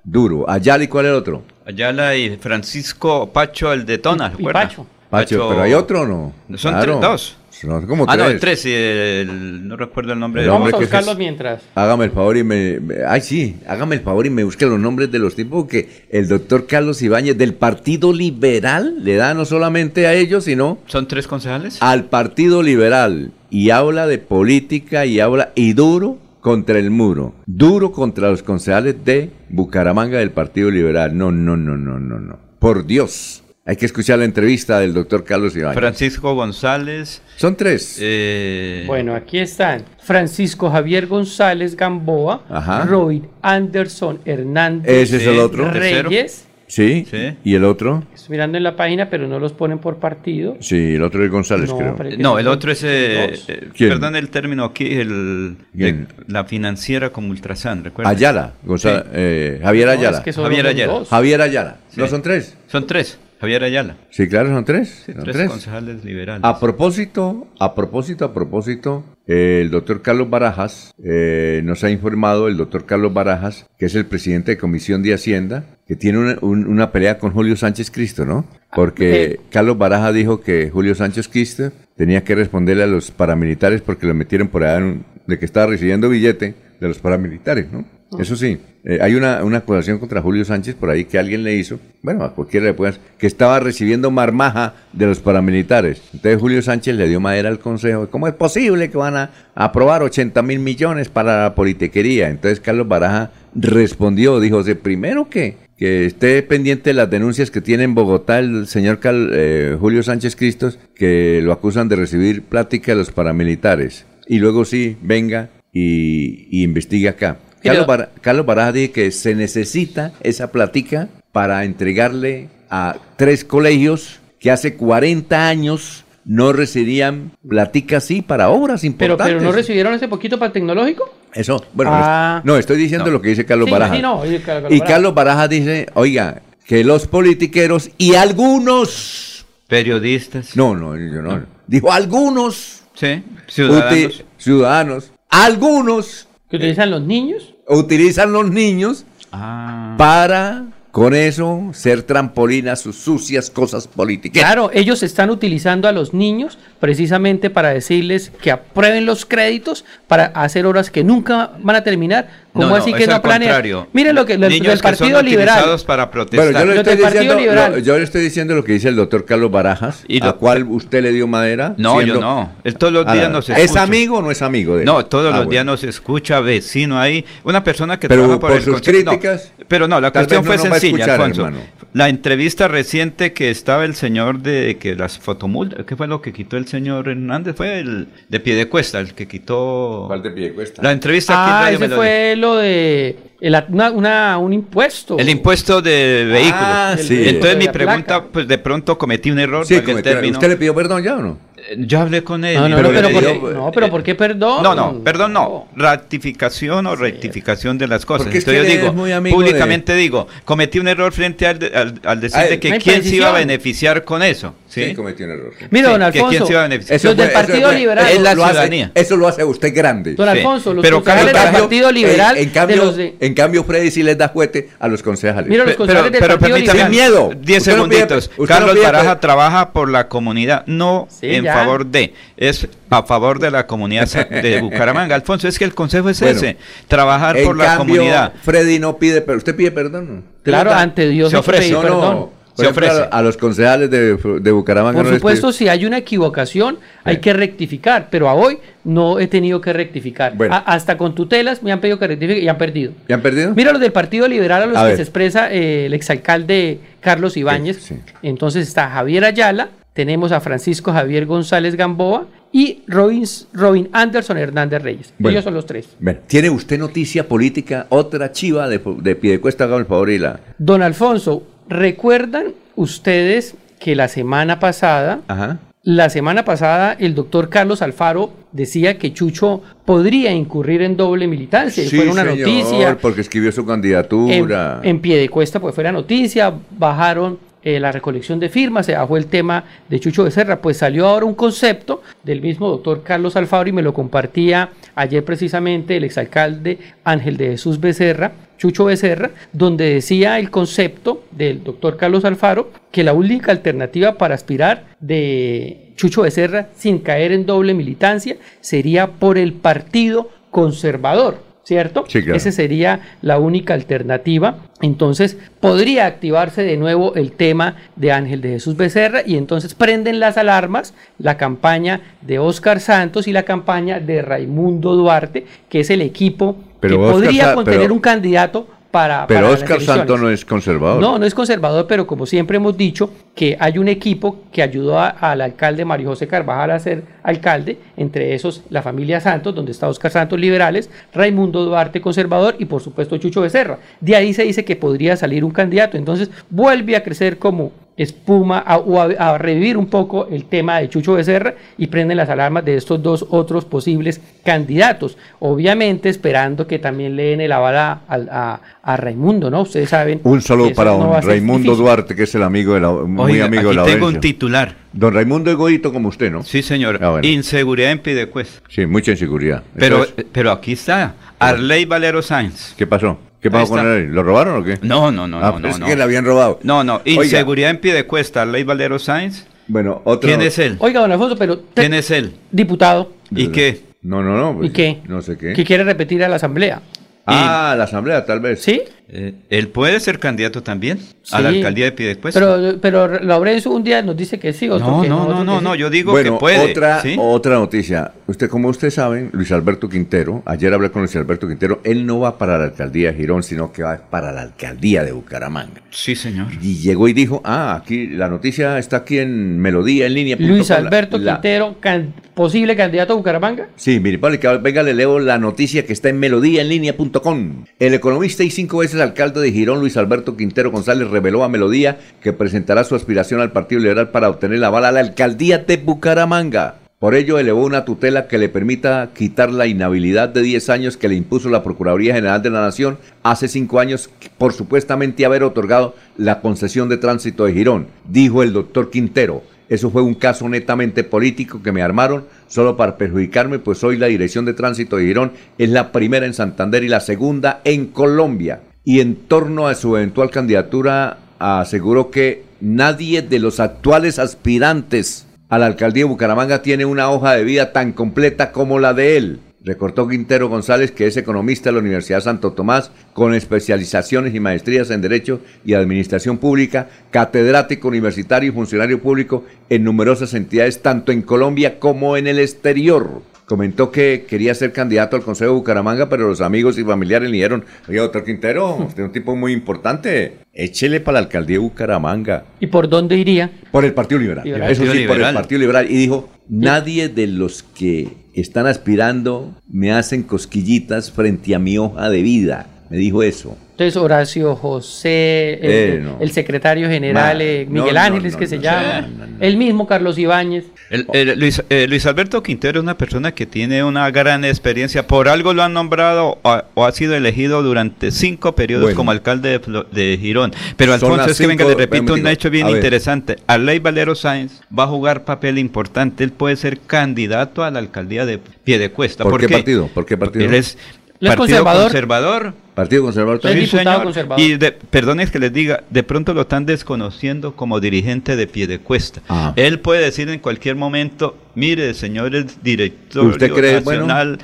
Ayala y cuál es el otro. Ayala y Francisco Pacho el de Tona. Pacho. Pacho, pero hay otro o no. Son Claro. tres, dos. Son como ah, no, tres. tres, el- no recuerdo el nombre. El hombre Vamos a buscarlos es- mientras. Hágame el favor y me, me- Ay, sí, hágame el favor y me busque los nombres de los tipos que el doctor Carlos Ibáñez del Partido Liberal le da no solamente a ellos, sino ¿Son tres concejales? al Partido Liberal. Y habla de política y habla y duro contra el muro. Duro contra los concejales de Bucaramanga del Partido Liberal. No, no, no, no, no, no. Por Dios. Hay que escuchar la entrevista del doctor Carlos Ibáñez. Francisco González. Son tres. eh, Bueno, aquí están. Francisco Javier González Gamboa, Ajá. Roy Anderson Hernández Ese es el otro. Reyes. ¿Sí? Sí. ¿Y el otro? Estoy mirando en la página, pero no los ponen por partido. Sí, el otro es González, No, creo. No, el otro es, eh, eh, perdón el término aquí, el, ¿Quién? de la financiera como Ultrasan, ¿recuerda? Ayala, González, Sí. eh, Javier No, Ayala. es que solo Javier Ayala. dos. Javier Ayala. Sí. ¿No son tres? Son tres, Javier Ayala. Sí, claro, son tres. Sí, son tres, tres. concejales liberales. A propósito, a propósito, a propósito, eh, el doctor Carlos Barajas eh, nos ha informado, el doctor Carlos Barajas, que es el presidente de Comisión de Hacienda, que tiene una, un- una pelea con Julio Sánchez Cristo, ¿no? Porque eh. Carlos Barajas dijo que Julio Sánchez Cristo tenía que responderle a los paramilitares porque lo metieron por allá en un- de que estaba recibiendo billete de los paramilitares, ¿no? Eso sí, eh, hay una, una acusación contra Julio Sánchez por ahí que alguien le hizo, bueno, a cualquiera le puede que estaba recibiendo marmaja de los paramilitares. Entonces Julio Sánchez le dio madera al Consejo. ¿Cómo es posible que van a aprobar 80 mil millones para la politiquería? Entonces Carlos Baraja respondió, dijo, "Sí, primero que, que esté pendiente de las denuncias que tiene en Bogotá el señor Cal- eh, Julio Sánchez Cristos, que lo acusan de recibir plática de los paramilitares. Y luego sí, venga y, y investigue acá. Pero- Carlos, Carlos Baraja dice que se necesita esa plática para entregarle a tres colegios que hace 40 años no recibían plática así para obras Pero, importantes. pero no recibieron ese poquito para el tecnológico. Eso, bueno, Ah. no, estoy diciendo No. lo que dice Carlos Sí, Baraja. sí, no, oye, Carlos y Baraja. Carlos Baraja dice, oiga, que los politiqueros y algunos... Periodistas. No, no, yo no. Dijo algunos... Sí, ciudadanos. uti- ciudadanos. Algunos Que utilizan los niños. utilizan los niños Ah. para, con eso, ser trampolín a sus sucias cosas políticas. Claro, ellos están utilizando a los niños precisamente para decirles que aprueben los créditos para hacer obras que nunca van a terminar. ¿Cómo No, así no, que es no al contrario. Miren lo que lo- Niños del que son Partido Liberal. para protestar. Bueno, yo le, estoy Partido diciendo, Liberal. lo- yo le estoy diciendo lo que dice el doctor Carlos Barajas, Y a lo- cual usted le dio madera. No, siendo- yo no. Él todos los Ah, días nos ¿Es escucha. amigo o no es amigo de él? No, todos Ah, los bueno. días nos escucha, vecino ahí. Una persona que Pero trabaja por, por el sus Consejo- no, críticas, pero no, la cuestión fue a sencilla, escuchar, Alfonso. La entrevista reciente que estaba el señor de que las fotomultas, ¿qué fue lo que quitó el señor Hernández? Fue el de Piedecuesta, el que quitó. ¿Cuál de Piedecuesta? La entrevista aquí en Ah, Radio ese fue lo de el- una- una- un impuesto. El impuesto de vehículos. Ah, sí. Entonces De mi pregunta, pues de pronto cometí un error. Sí. ¿Usted le pidió perdón ya o no? Eh, Yo hablé con él. No, no, pero no, pero ¿por dio- qué, no, pero ¿por qué perdón? No, no, perdón, no. Ratificación o rectificación de las cosas. Porque Entonces yo digo, es muy amigo públicamente digo, cometí un error frente al, al, al decir Ay, de que quién se iba a beneficiar con eso. ¿Sí? Sí, cometió un error. Mira, Sí, don que quién Alfonso, se iba a beneficiar. los del fue- Partido fue- Liberal. Es la lo hace- ciudadanía. eso lo hace usted grande. Don Sí. Alfonso, los Pero concejales Carlos del Partido Liberal, en, en de cambio, los de- en cambio, Freddy sí les da juguete a los concejales. Mira, los concejales del pero Partido permítame Liberal. miedo. 10 Usted no pide- segunditos. no Carlos pide- Baraja trabaja por la comunidad, no Sí, en ya. favor de, es a favor de la comunidad de (laughs) Bucaramanga. Alfonso, es que el consejo es Bueno, ese, trabajar por la cambio, comunidad. Freddy no pide, pero usted pide perdón. ¿no? ¿Usted Claro, ante Dios Se ofrece. pedir No, no. perdón. Por Se ejemplo, ofrece. A, a los concejales de, de Bucaramanga. Por no supuesto, si hay una equivocación, hay que rectificar, pero a hoy no he tenido que rectificar. Bueno. A- hasta con tutelas me han pedido que rectifique y han perdido. ¿Ya han perdido? Mira los del Partido Liberal a los A que ver. se expresa eh, el exalcalde Carlos Ibáñez. Sí, sí. Entonces está Javier Ayala, tenemos a Francisco Javier González Gamboa y Robin, Robin Anderson Hernández Reyes. Bueno. Ellos son los tres. Bueno, ¿Tiene usted noticia política? Otra chiva de, de Piedecuesta, hágame el favor y la... Don Alfonso, ¿recuerdan ustedes que la semana pasada Ajá. La semana pasada el doctor Carlos Alfaro decía que Chucho podría incurrir en doble militancia. y Sí, fue una señor, noticia. porque escribió su En, candidatura. en pie de cuesta, pues fue la noticia. Bajaron eh, la recolección de firmas, se bajó el tema de Chucho Becerra. Pues salió ahora un concepto del mismo doctor Carlos Alfaro y me lo compartía ayer precisamente el exalcalde Ángel de Jesús Becerra. Chucho Becerra, donde decía el concepto del doctor Carlos Alfaro que la única alternativa para aspirar de Chucho Becerra sin caer en doble militancia sería por el partido conservador. ¿Cierto? Sí, claro. Esa sería la única alternativa. Entonces podría activarse de nuevo el tema de Ángel de Jesús Becerra y entonces prenden las alarmas la campaña de Óscar Santos y la campaña de Raimundo Duarte, que es el equipo Pero que Óscar podría Sa- contener pero- un candidato para... Pero para Oscar elecciones. Santo no es conservador. No, no es conservador, pero como siempre hemos dicho, que hay un equipo que ayudó a- al alcalde Mario José Carvajal a ser alcalde, entre esos la familia Santos, donde está Oscar Santos liberales, Raimundo Duarte conservador y por supuesto Chucho Becerra. De ahí se dice que podría salir un candidato, entonces vuelve a crecer como espuma a- o a, a revivir un poco el tema de Chucho Becerra y prenden las alarmas de estos dos otros posibles candidatos. Obviamente esperando que también le den el aval a, a- a Raimundo, ¿no? Ustedes saben. Un saludo para no don ser Raimundo. Duarte, que es el amigo de la, muy Oiga, amigo de aquí la tengo un titular. Don Raimundo Egoíto como usted, ¿no? Sí, señor. Ah, bueno. Inseguridad en Pidecuesta. Sí, mucha inseguridad. Pero, Entonces, pero aquí está. Arley Valero Sainz. ¿Qué pasó? ¿Qué pasó con él? ¿Lo robaron o qué? No, no, no, Ah, no, no, es no. que le habían robado. No, no. Oiga. Inseguridad en Pidecuesta. Arley Valero Sainz. Bueno, otro... ¿Quién es él? Oiga, don Alfonso, pero te- ¿Quién es él? diputado, ¿Y qué? No, no, no. pues, ¿Y qué? No sé qué. que quiere repetir a la asamblea. Ah, la asamblea, tal vez. ¿Sí? Eh, él puede ser candidato también a la alcaldía de Piedecuesta. Pero, pero Laurencio un día nos dice que sí, otro No, que no, otro no, no, sí. no, yo digo bueno, que puede. Otra, ¿sí? otra noticia. Usted, como ustedes saben, Luis Alberto Quintero, ayer hablé con Luis Alberto Quintero, él no va para la alcaldía de Girón, sino que va para la alcaldía de Bucaramanga. Sí, señor. Y llegó y dijo, ah, aquí la noticia está aquí en Melodía, en línea. Luis la- Alberto la- Quintero, can- posible candidato a Bucaramanga. Sí, mire, Pablo, que venga, le leo la noticia que está en melodíaenlínea.com. El economista y cinco veces alcalde de Girón, Luis Alberto Quintero González, reveló a Melodía que presentará su aspiración al Partido Liberal para obtener la bala a la alcaldía de Bucaramanga. Por ello, elevó una tutela que le permita quitar la inhabilidad de 10 años que le impuso la Procuraduría General de la Nación hace cinco años por supuestamente haber otorgado la concesión de tránsito de Girón, dijo el doctor Quintero. Eso fue un caso netamente político que me armaron solo para perjudicarme, pues hoy la Dirección de Tránsito de Girón es la primera en Santander y la segunda en Colombia. Y en torno a su eventual candidatura, aseguró que nadie de los actuales aspirantes a la alcaldía de Bucaramanga tiene una hoja de vida tan completa como la de él. Recortó Quintero González, que es economista de la Universidad Santo Tomás, con especializaciones y maestrías en Derecho y Administración Pública, catedrático universitario y funcionario público en numerosas entidades, tanto en Colombia como en el exterior. Comentó que quería ser candidato al Consejo de Bucaramanga, pero los amigos y familiares le dijeron, oye, doctor Quintero, (laughs) usted es un tipo muy importante, échele para la alcaldía de Bucaramanga. ¿Y por dónde iría? Por el Partido Liberal. Liberal. Eso sí, por el. Partido Liberal. Y dijo, nadie de los que están aspirando me hacen cosquillitas frente a mi hoja de vida. Me dijo eso. Entonces Horacio José, el, Eh, no. el secretario general Ma- eh, Miguel no, Ángeles no, que no, se no, llama, no, no, el mismo Carlos Ibáñez. El- el Luis, eh, Luis Alberto Quintero es una persona que tiene una gran experiencia. Por algo lo han nombrado o, o ha sido elegido durante cinco periodos Bueno. como alcalde de, de Girón. Pero Son Alfonso, las es que venga, le cinco- repito un hecho bien a interesante. Arley Valero Sáenz va a jugar papel importante. Él puede ser candidato a la alcaldía de Piedecuesta. ¿Por qué partido? ¿Por qué partido? Él es Es partido conservador. conservador. Partido Conservador también. señor. conservador. Y de, perdonen que les diga, de pronto lo están desconociendo como dirigente de Piedecuesta. Ah. Él puede decir en cualquier momento, mire, señor el director ¿Usted cree, nacional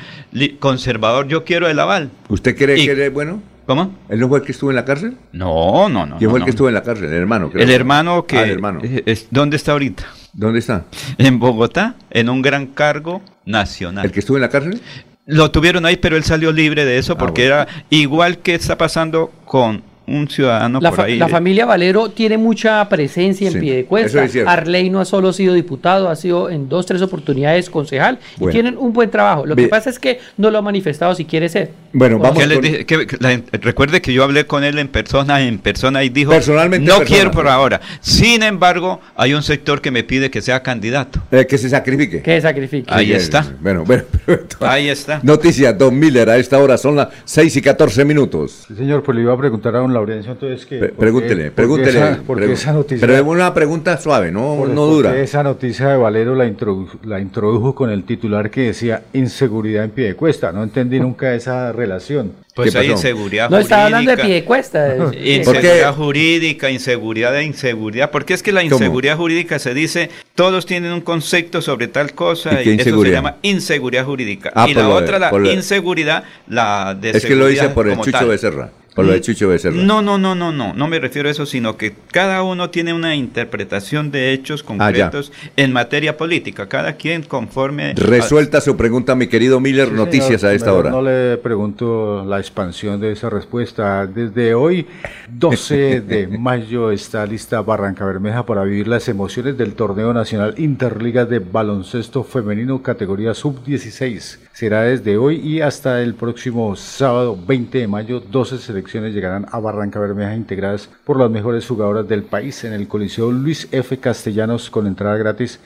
conservador, yo quiero el aval. ¿Usted cree Y- que él es bueno? ¿Cómo? ¿Él no fue el que estuvo en la cárcel? No, no, no. ¿Quién no, fue el no. que estuvo en la cárcel? El hermano, creo. El hermano que... Ah, el hermano. es- ¿Dónde está ahorita? ¿Dónde está? En Bogotá, en un gran cargo nacional. ¿El que estuvo en la cárcel? Lo tuvieron ahí, pero él salió libre de eso porque bueno. era igual que está pasando con un ciudadano La, por ahí. la familia Valero tiene mucha presencia en Sí, Piedecuesta. es. Arley no ha solo sido diputado, ha sido en dos, tres oportunidades concejal Bueno. y tienen un buen trabajo. Lo que pasa es que no lo ha manifestado si quiere ser. Bueno, vamos con- dije- que- que la- recuerde que yo hablé con él en persona, en persona y dijo, Personalmente, no persona. quiero por ahora. Sin embargo, hay un sector que me pide que sea candidato. Eh, que se sacrifique. Que sacrifique. Ahí Sí, está. Bueno, bueno. (laughs) Ahí está. Noticias, Don Miller, a esta hora son las 6 y 14 minutos. Sí, señor, pues le iba a preguntar a don Laurencio entonces que... Pregúntele, por qué pregúntele. esa- por qué pregu- esa noticia... Pero es una pregunta suave, no, por- no por dura. qué esa noticia de Valero la, introdu- la introdujo con el titular que decía inseguridad en pie de cuesta. No entendí nunca esa relación. Pues ¿Qué hay inseguridad No está hablando de jurídica. Piedecuesta. (laughs) ¿Por Inseguridad jurídica, inseguridad de inseguridad. Porque es que la ¿Cómo? inseguridad jurídica se dice, todos tienen un concepto sobre tal cosa ¿Y eso se llama inseguridad jurídica. Ah, y la de- otra, la de- inseguridad, la de Es que lo dice por el Chucho tal. Becerra. Por lo de Chucho Becerra. No, no, no, no, no, no me refiero a eso, sino que cada uno tiene una interpretación de hechos Ah, concretos en materia política, cada quien conforme... a- Resuelta su pregunta, mi querido Miller. Sí, Noticias señor, a esta hora. No le pregunto la expansión de esa respuesta. Desde hoy, 12 de (laughs) mayo, está lista Barranca Bermeja para vivir las emociones del torneo nacional Interliga de Baloncesto Femenino categoría Sub-16. Será desde hoy y hasta el próximo sábado 20 de mayo. 12 selecciones llegarán a Barranca Bermeja integradas por las mejores jugadoras del país en el Coliseo Luis F. Castellanos con entrada gratis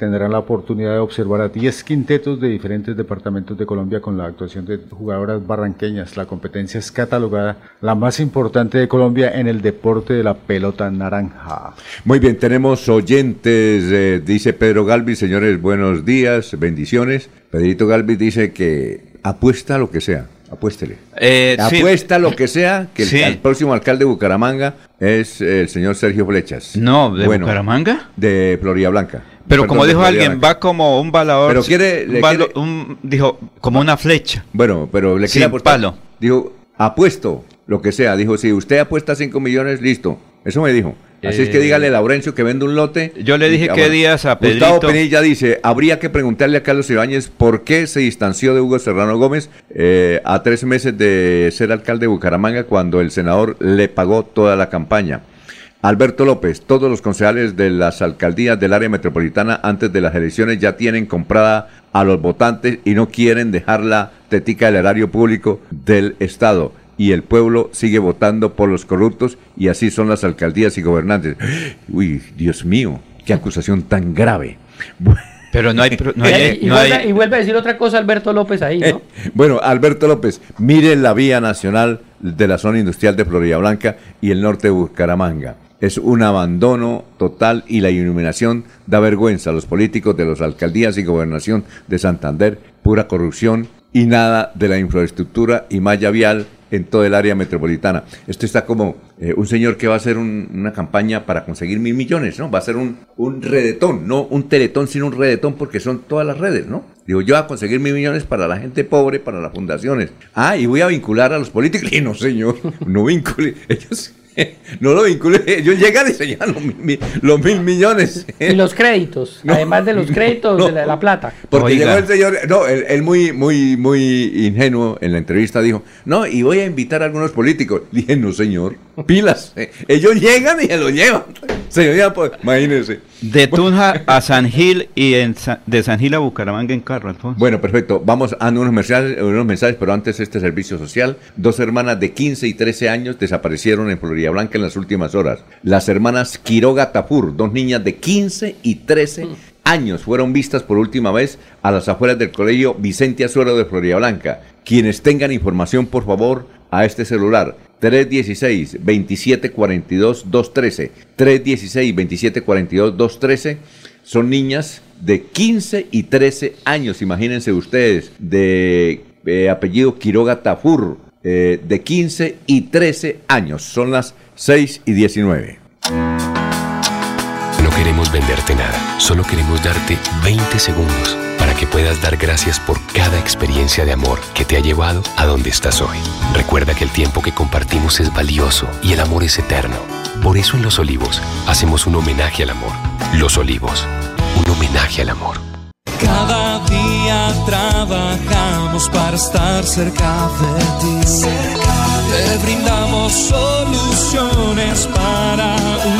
tendrán la oportunidad de observar a 10 quintetos de diferentes departamentos de Colombia con la actuación de jugadoras barranqueñas. La competencia es catalogada la más importante de Colombia en el deporte de la pelota naranja. Muy bien, tenemos oyentes, eh, dice Pedro Galvis, señores, buenos días, bendiciones. Pedrito Galvis dice que apuesta lo que sea, apuéstele. Eh, sí. apuesta lo que sea, que el, Sí. el próximo alcalde de Bucaramanga es el señor Sergio Flechas. No, ¿de Bueno, Bucaramanga? De Florida Blanca. Pero Perdón, como dijo alguien, va como un balador. Pero quiere- un le balo- quiere- un- dijo, como una flecha. Bueno, pero le quiere apostar. palo. Digo, apuesto lo que sea. Dijo, si usted apuesta 5 millones, listo. Eso me dijo. Así es que Eh, dígale a Laurencio que vende un lote. Yo le dije qué días a Gustavo Pedrito. Penilla dice, habría que preguntarle a Carlos Ibáñez por qué se distanció de Hugo Serrano Gómez eh, a tres meses de ser alcalde de Bucaramanga cuando el senador le pagó toda la campaña. Alberto López, todos los concejales de las alcaldías del área metropolitana antes de las elecciones ya tienen comprada a los votantes y no quieren dejar la tetica del erario público del Estado. Y el pueblo sigue votando por los corruptos y así son las alcaldías y gobernantes. (gasps) Uy, Dios mío, qué acusación tan grave. (laughs) Pero no hay... pro- no (laughs) hay- y, no vuelve, hay- y vuelve a decir otra cosa Alberto López ahí, ¿no? (laughs) Bueno, Alberto López, mire la vía nacional de la zona industrial de Florida Blanca y el norte de Bucaramanga. Es un abandono total y la iluminación da vergüenza a los políticos de las alcaldías y gobernación de Santander, pura corrupción y nada de la infraestructura y malla vial en todo el área metropolitana. Esto está como eh, un señor que va a hacer un- una campaña para conseguir mil millones, ¿no? Va a ser un, un redetón, no un teletón, sino un redetón porque son todas las redes, ¿no? Digo, yo voy a conseguir mil millones para la gente pobre, para las fundaciones. Ah, y voy a vincular a los políticos. (laughs) Y no, señor, no vincule. Ellos (laughs) no lo vincule. Ellos llegan y se llevan los mil, mi- los mil millones. Y los créditos, además de los créditos de la, la plata. Porque llegó el señor, no, él, él muy, muy, muy ingenuo en la entrevista dijo, no, y voy a invitar a algunos políticos. Dije, no, señor, pilas. eh, Ellos llegan y se lo llevan. Señor, ya, pues, imagínense. De Tunja a San Gil y en de San Gil a Bucaramanga en carro, Alfonso. Bueno, perfecto. Vamos a unos mensajes, unos mensajes, pero antes este servicio social. Dos hermanas de 15 y 13 años desaparecieron en Florida Blanca en las últimas horas. Las hermanas Quiroga Tapur, dos niñas de 15 y 13 años, fueron vistas por última vez a las afueras del colegio Vicente Azuero de Florida Blanca. Quienes tengan información, por favor, a este celular. 316-2742-213. 316-2742-213 son niñas de 15 y 13 años, imagínense ustedes, de eh, apellido Quiroga Tafur, eh, de 15 y 13 años, son las 6 y 19. No queremos venderte nada, solo queremos darte 20 segundos puedas dar gracias por cada experiencia de amor que te ha llevado a donde estás hoy. Recuerda que el tiempo que compartimos es valioso y el amor es eterno. Por eso en Los Olivos hacemos un homenaje al amor. Los Olivos, un homenaje al amor. Cada día trabajamos para estar cerca de ti. Te brindamos soluciones para un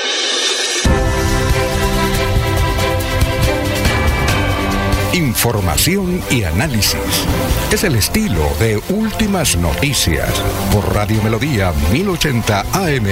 Información y análisis. Es el estilo de Últimas Noticias por Radio Melodía 1080 AM.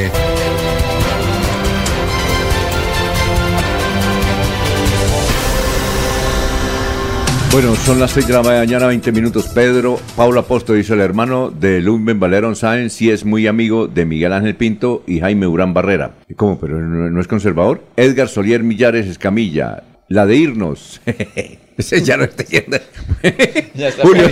Bueno, son las 6 de la mañana, 20 minutos. Pedro, Paula Posto dice el hermano de Lumben Valerón Sáenz, sí es muy amigo de Miguel Ángel Pinto y Jaime Urán Barrera. ¿Cómo? ¿Pero no, no es conservador? Edgar Solier Millares Escamilla, la de irnos. (laughs) Ese ya no está yendo. (laughs) Julio,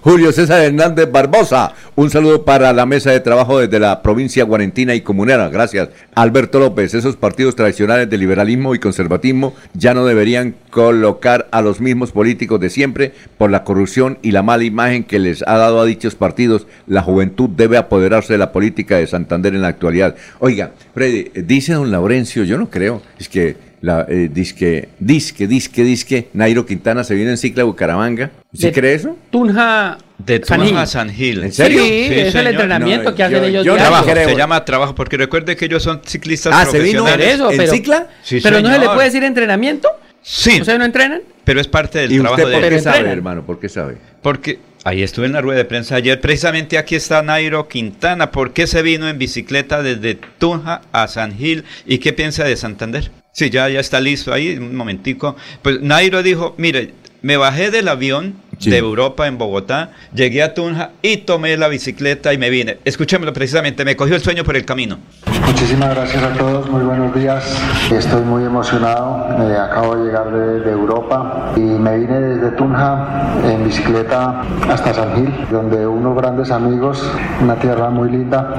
Julio César Hernández Barbosa, un saludo para la mesa de trabajo desde la provincia guarentina y comunera. Gracias. Alberto López, esos partidos tradicionales de liberalismo y conservatismo ya no deberían colocar a los mismos políticos de siempre por la corrupción y la mala imagen que les ha dado a dichos partidos. La juventud debe apoderarse de la política de Santander en la actualidad. Oiga, Freddy, dice don Laurencio, yo no creo, es que la, eh, disque, disque, disque, disque, Nairo Quintana se viene en cicla a Bucaramanga. ¿Sí De- cree eso? Tunja. De San Tunja San Gil. ¿En serio? Sí, es el entrenamiento No, que hacen yo- ellos yo. Trabajo, creo. se llama trabajo, porque recuerde que ellos son ciclistas Ah, ¿se vino. Por eso, ¿En pero, cicla? Sí, pero no se le puede decir entrenamiento. Sí, O sea, no entrenan. pero es parte del ¿Y trabajo usted por de qué sabe, entrenan. hermano? ¿Por qué sabe? Porque ahí estuve en la rueda de prensa ayer. Precisamente aquí está Nairo Quintana. ¿Por qué se vino en bicicleta desde Tunja a San Gil? ¿Y qué piensa de Santander? Sí, ya, ya está listo ahí, un momentico. Pues Nairo dijo, mire, me bajé del avión de Europa en Bogotá, llegué a Tunja y tomé la bicicleta y me vine. Escúchamelo precisamente, me cogió el sueño por el camino. Muchísimas gracias a todos, muy buenos días. Estoy muy emocionado, eh, acabo de llegar de, de, Europa y me vine desde Tunja en bicicleta hasta San Gil, donde unos grandes amigos, una tierra muy linda.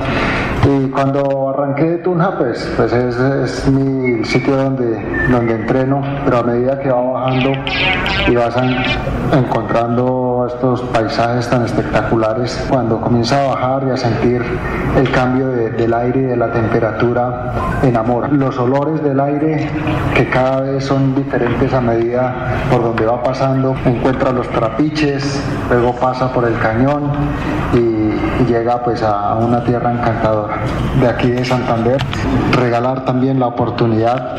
Y cuando arranqué de Tunja, pues, pues es, es mi sitio donde, donde entreno, pero a medida que va bajando y vas a, encontrando estos paisajes tan espectaculares, cuando comienza a bajar y a sentir el cambio de, del aire y de la temperatura, enamora. Los olores del aire que cada vez son diferentes a medida por donde va pasando, encuentra los trapiches, luego pasa por el cañón y, y llega pues a una tierra encantadora de aquí de Santander, regalar también la oportunidad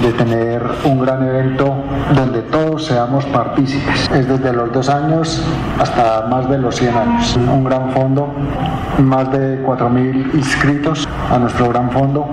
de tener un gran evento donde todos seamos partícipes. Es desde los dos años hasta más de los 100 años. Un gran fondo, más de 4.000 inscritos a nuestro gran fondo,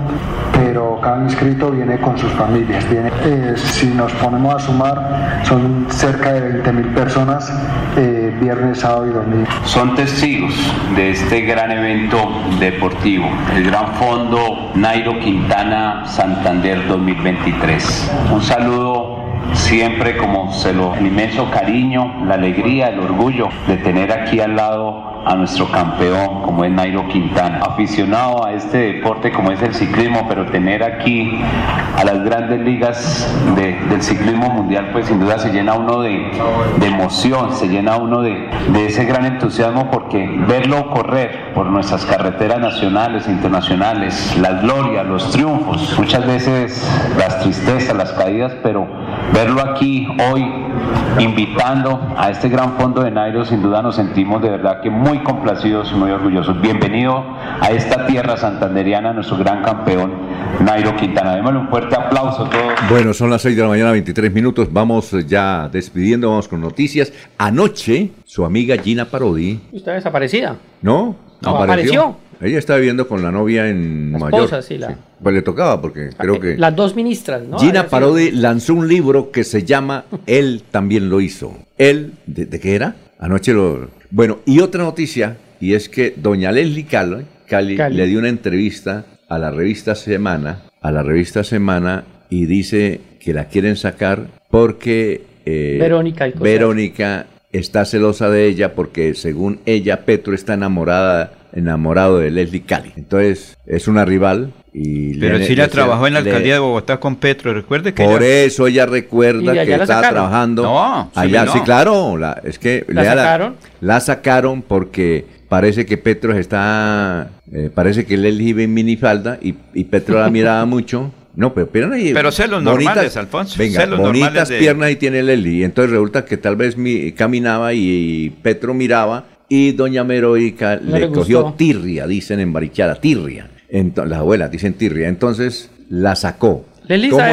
pero cada inscrito viene con sus familias. Eh, si nos ponemos a sumar, son cerca de 20.000 personas eh, viernes, sábado y domingo. Son testigos de este gran evento deportivo el Gran Fondo Nairo Quintana Santander 2023. Un saludo siempre como se lo el inmenso cariño, la alegría, el orgullo de tener aquí al lado a nuestro campeón como es Nairo Quintana, aficionado a este deporte como es el ciclismo, pero tener aquí a las grandes ligas de, del ciclismo mundial, pues sin duda se llena uno de, de emoción, se llena uno de, ese gran entusiasmo porque verlo correr por nuestras carreteras nacionales internacionales, la gloria, los triunfos, muchas veces las tristezas, las caídas, pero verlo aquí hoy invitando a este gran fondo de Nairo, sin duda nos sentimos de verdad que muy complacidos y muy orgullosos. Bienvenido a esta tierra santanderiana, nuestro gran campeón Nairo Quintana. Démosle un fuerte aplauso a todos. Bueno, son las 6 de la mañana, 23 minutos. Vamos ya despidiendo, vamos con noticias. Anoche, su amiga Gina Parodi. ¿Está desaparecida? No, no apareció. apareció. Ella está viviendo con la novia en la esposa. Sí, la... Sí. Pues le tocaba porque creo que... Las dos ministras, ¿no? Gina Parodi lanzó un libro que se llama Él también lo hizo. Él, ¿de, de qué era? Anoche lo... Bueno, y otra noticia, y es que doña Leslie Cali, Cali, Cali, le dio una entrevista a la revista Semana, a la revista Semana, y dice que la quieren sacar porque... Eh, Verónica, Verónica está celosa de ella porque según ella Petro está enamorada enamorado de Leslie Cali. Entonces es una rival. Y Pero le, si la trabajó en la alcaldía le, de Bogotá con Petro, recuerde que. Por ella... eso ella recuerda que estaba sacaron? trabajando. No, allá, no. sí, claro. La, es que ¿La sacaron? La, la, sacaron porque parece que Petro está. Eh, parece que Leslie iba en minifalda y, y Petro la miraba (laughs) mucho. No, pero, pero, ahí, pero celos bonitas, normales, Alfonso. Venga, celos bonitas de... piernas y tiene Leslie. Entonces resulta que tal vez mi, caminaba y, y Petro miraba y doña Meroica no le, le cogió tirria, dicen en Barichara, tirria. Entonces, las abuelas dicen tirria. Entonces la sacó. Leslie como,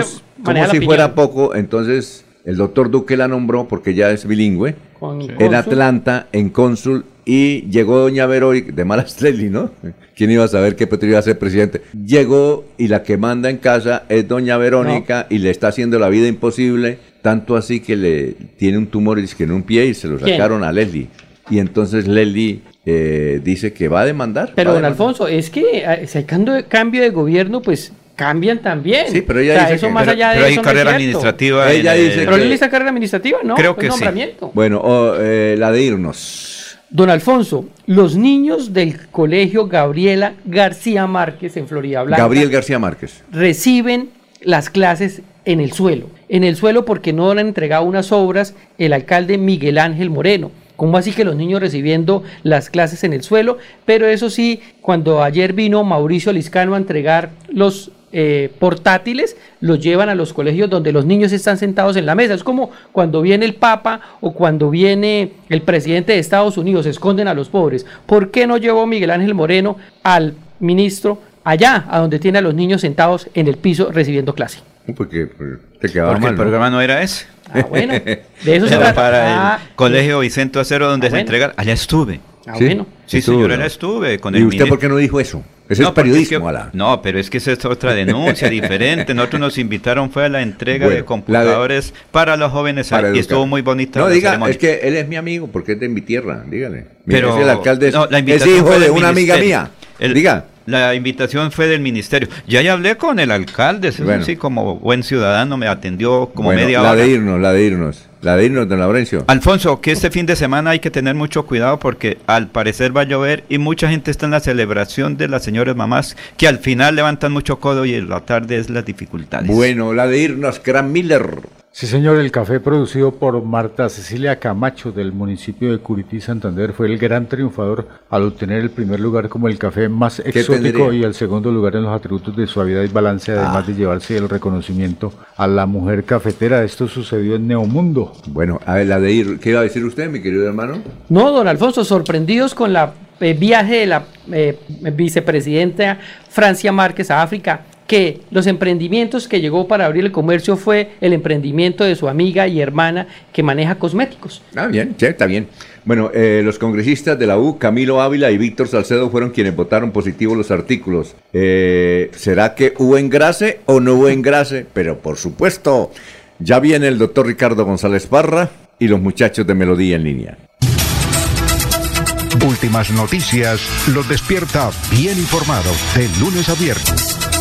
como si fuera poco, entonces el doctor Duque la nombró porque ya es bilingüe Con en cónsul. Atlanta, en cónsul, y llegó doña Verónica, de malas (laughs) Leslie, ¿no? ¿Quién iba a saber que Petro iba a ser presidente? Llegó y la que manda en casa es doña Verónica no. y le está haciendo la vida imposible, tanto así que le tiene un tumor en un pie y se lo sacaron ¿Quién? a Leslie. Y entonces Leslie eh, dice que va a demandar. Pero don a demandar. Alfonso, es que eh, si hay cambio, de gobierno, pues cambian también. Sí, pero ella o sea, dice eso que- más Pero, allá de pero hay eso no es carrera administrativa. Ella el- dice Pero está carrera administrativa, ¿no? Creo que sí. nombramiento. Bueno, o, eh, la de irnos. Don Alfonso, los niños del colegio Gabriela García Márquez en Florida Blanca Gabriel García Márquez. reciben las clases en el suelo. En el suelo porque no han entregado unas obras el alcalde Miguel Ángel Moreno. ¿Cómo así que los niños recibiendo las clases en el suelo? Pero eso sí, cuando ayer vino Mauricio Liscano a entregar los eh, portátiles, los llevan a los colegios donde los niños están sentados en la mesa. Es como cuando viene el Papa o cuando viene el presidente de Estados Unidos, esconden a los pobres. ¿Por qué no llevó Miguel Ángel Moreno al ministro allá, a donde tiene a los niños sentados en el piso recibiendo clase? Porque te quedaba Porque mal. el ¿no? programa no era ese. Ah, bueno, (laughs) de eso se Era trata. para Ah, el colegio Vicente Acero donde Ah, se bueno. entrega. Allá estuve. Ah, bueno. Sí, Estuvo, señor, ¿no? allá estuve con ¿Y el usted ministro. por qué no dijo eso? Ese No, es periodismo, que- Ala. No, pero es que esa es otra denuncia diferente. Nosotros nos invitaron fue a la entrega Bueno, de computadores para los jóvenes Para y estuvo muy bonita No, la diga, ceremonia. es que él es mi amigo porque es de mi tierra, dígale. Pero es el alcalde, es, no, la es hijo fue de una amiga mía. El- Diga. La invitación fue del ministerio. Ya ya hablé con el alcalde, Bueno. sí, como buen ciudadano me atendió como Bueno, media la hora. de irnos, la de irnos, la de irnos, don Laurencio. Alfonso, que este fin de semana hay que tener mucho cuidado porque al parecer va a llover y mucha gente está en la celebración de las señoras mamás que al final levantan mucho codo y en la tarde es las dificultades. Bueno, la de irnos, Gran Miller. Sí, señor, el café producido por Marta Cecilia Camacho del municipio de Curití, Santander, fue el gran triunfador al obtener el primer lugar como el café más exótico tendría? y el segundo lugar en los atributos de suavidad y balance, además de llevarse el reconocimiento a la mujer cafetera. Esto sucedió en Neomundo. Bueno, a ver, la de ir, ¿qué iba a decir usted, mi querido hermano? No, don Alfonso, sorprendidos con la eh, viaje de la eh, vicepresidenta Francia Márquez a África, que los emprendimientos que llegó para abrir el comercio fue el emprendimiento de su amiga y hermana que maneja cosméticos. Ah, bien, sí, está bien. Bueno, eh, los congresistas de la U, Camilo Ávila y Víctor Salcedo, fueron quienes votaron positivo los artículos. Eh, ¿Será que hubo engrase o no hubo engrase? Pero por supuesto, ya viene el doctor Ricardo González Parra y los muchachos de Melodía en línea. Últimas noticias los despierta bien informados de lunes a viernes.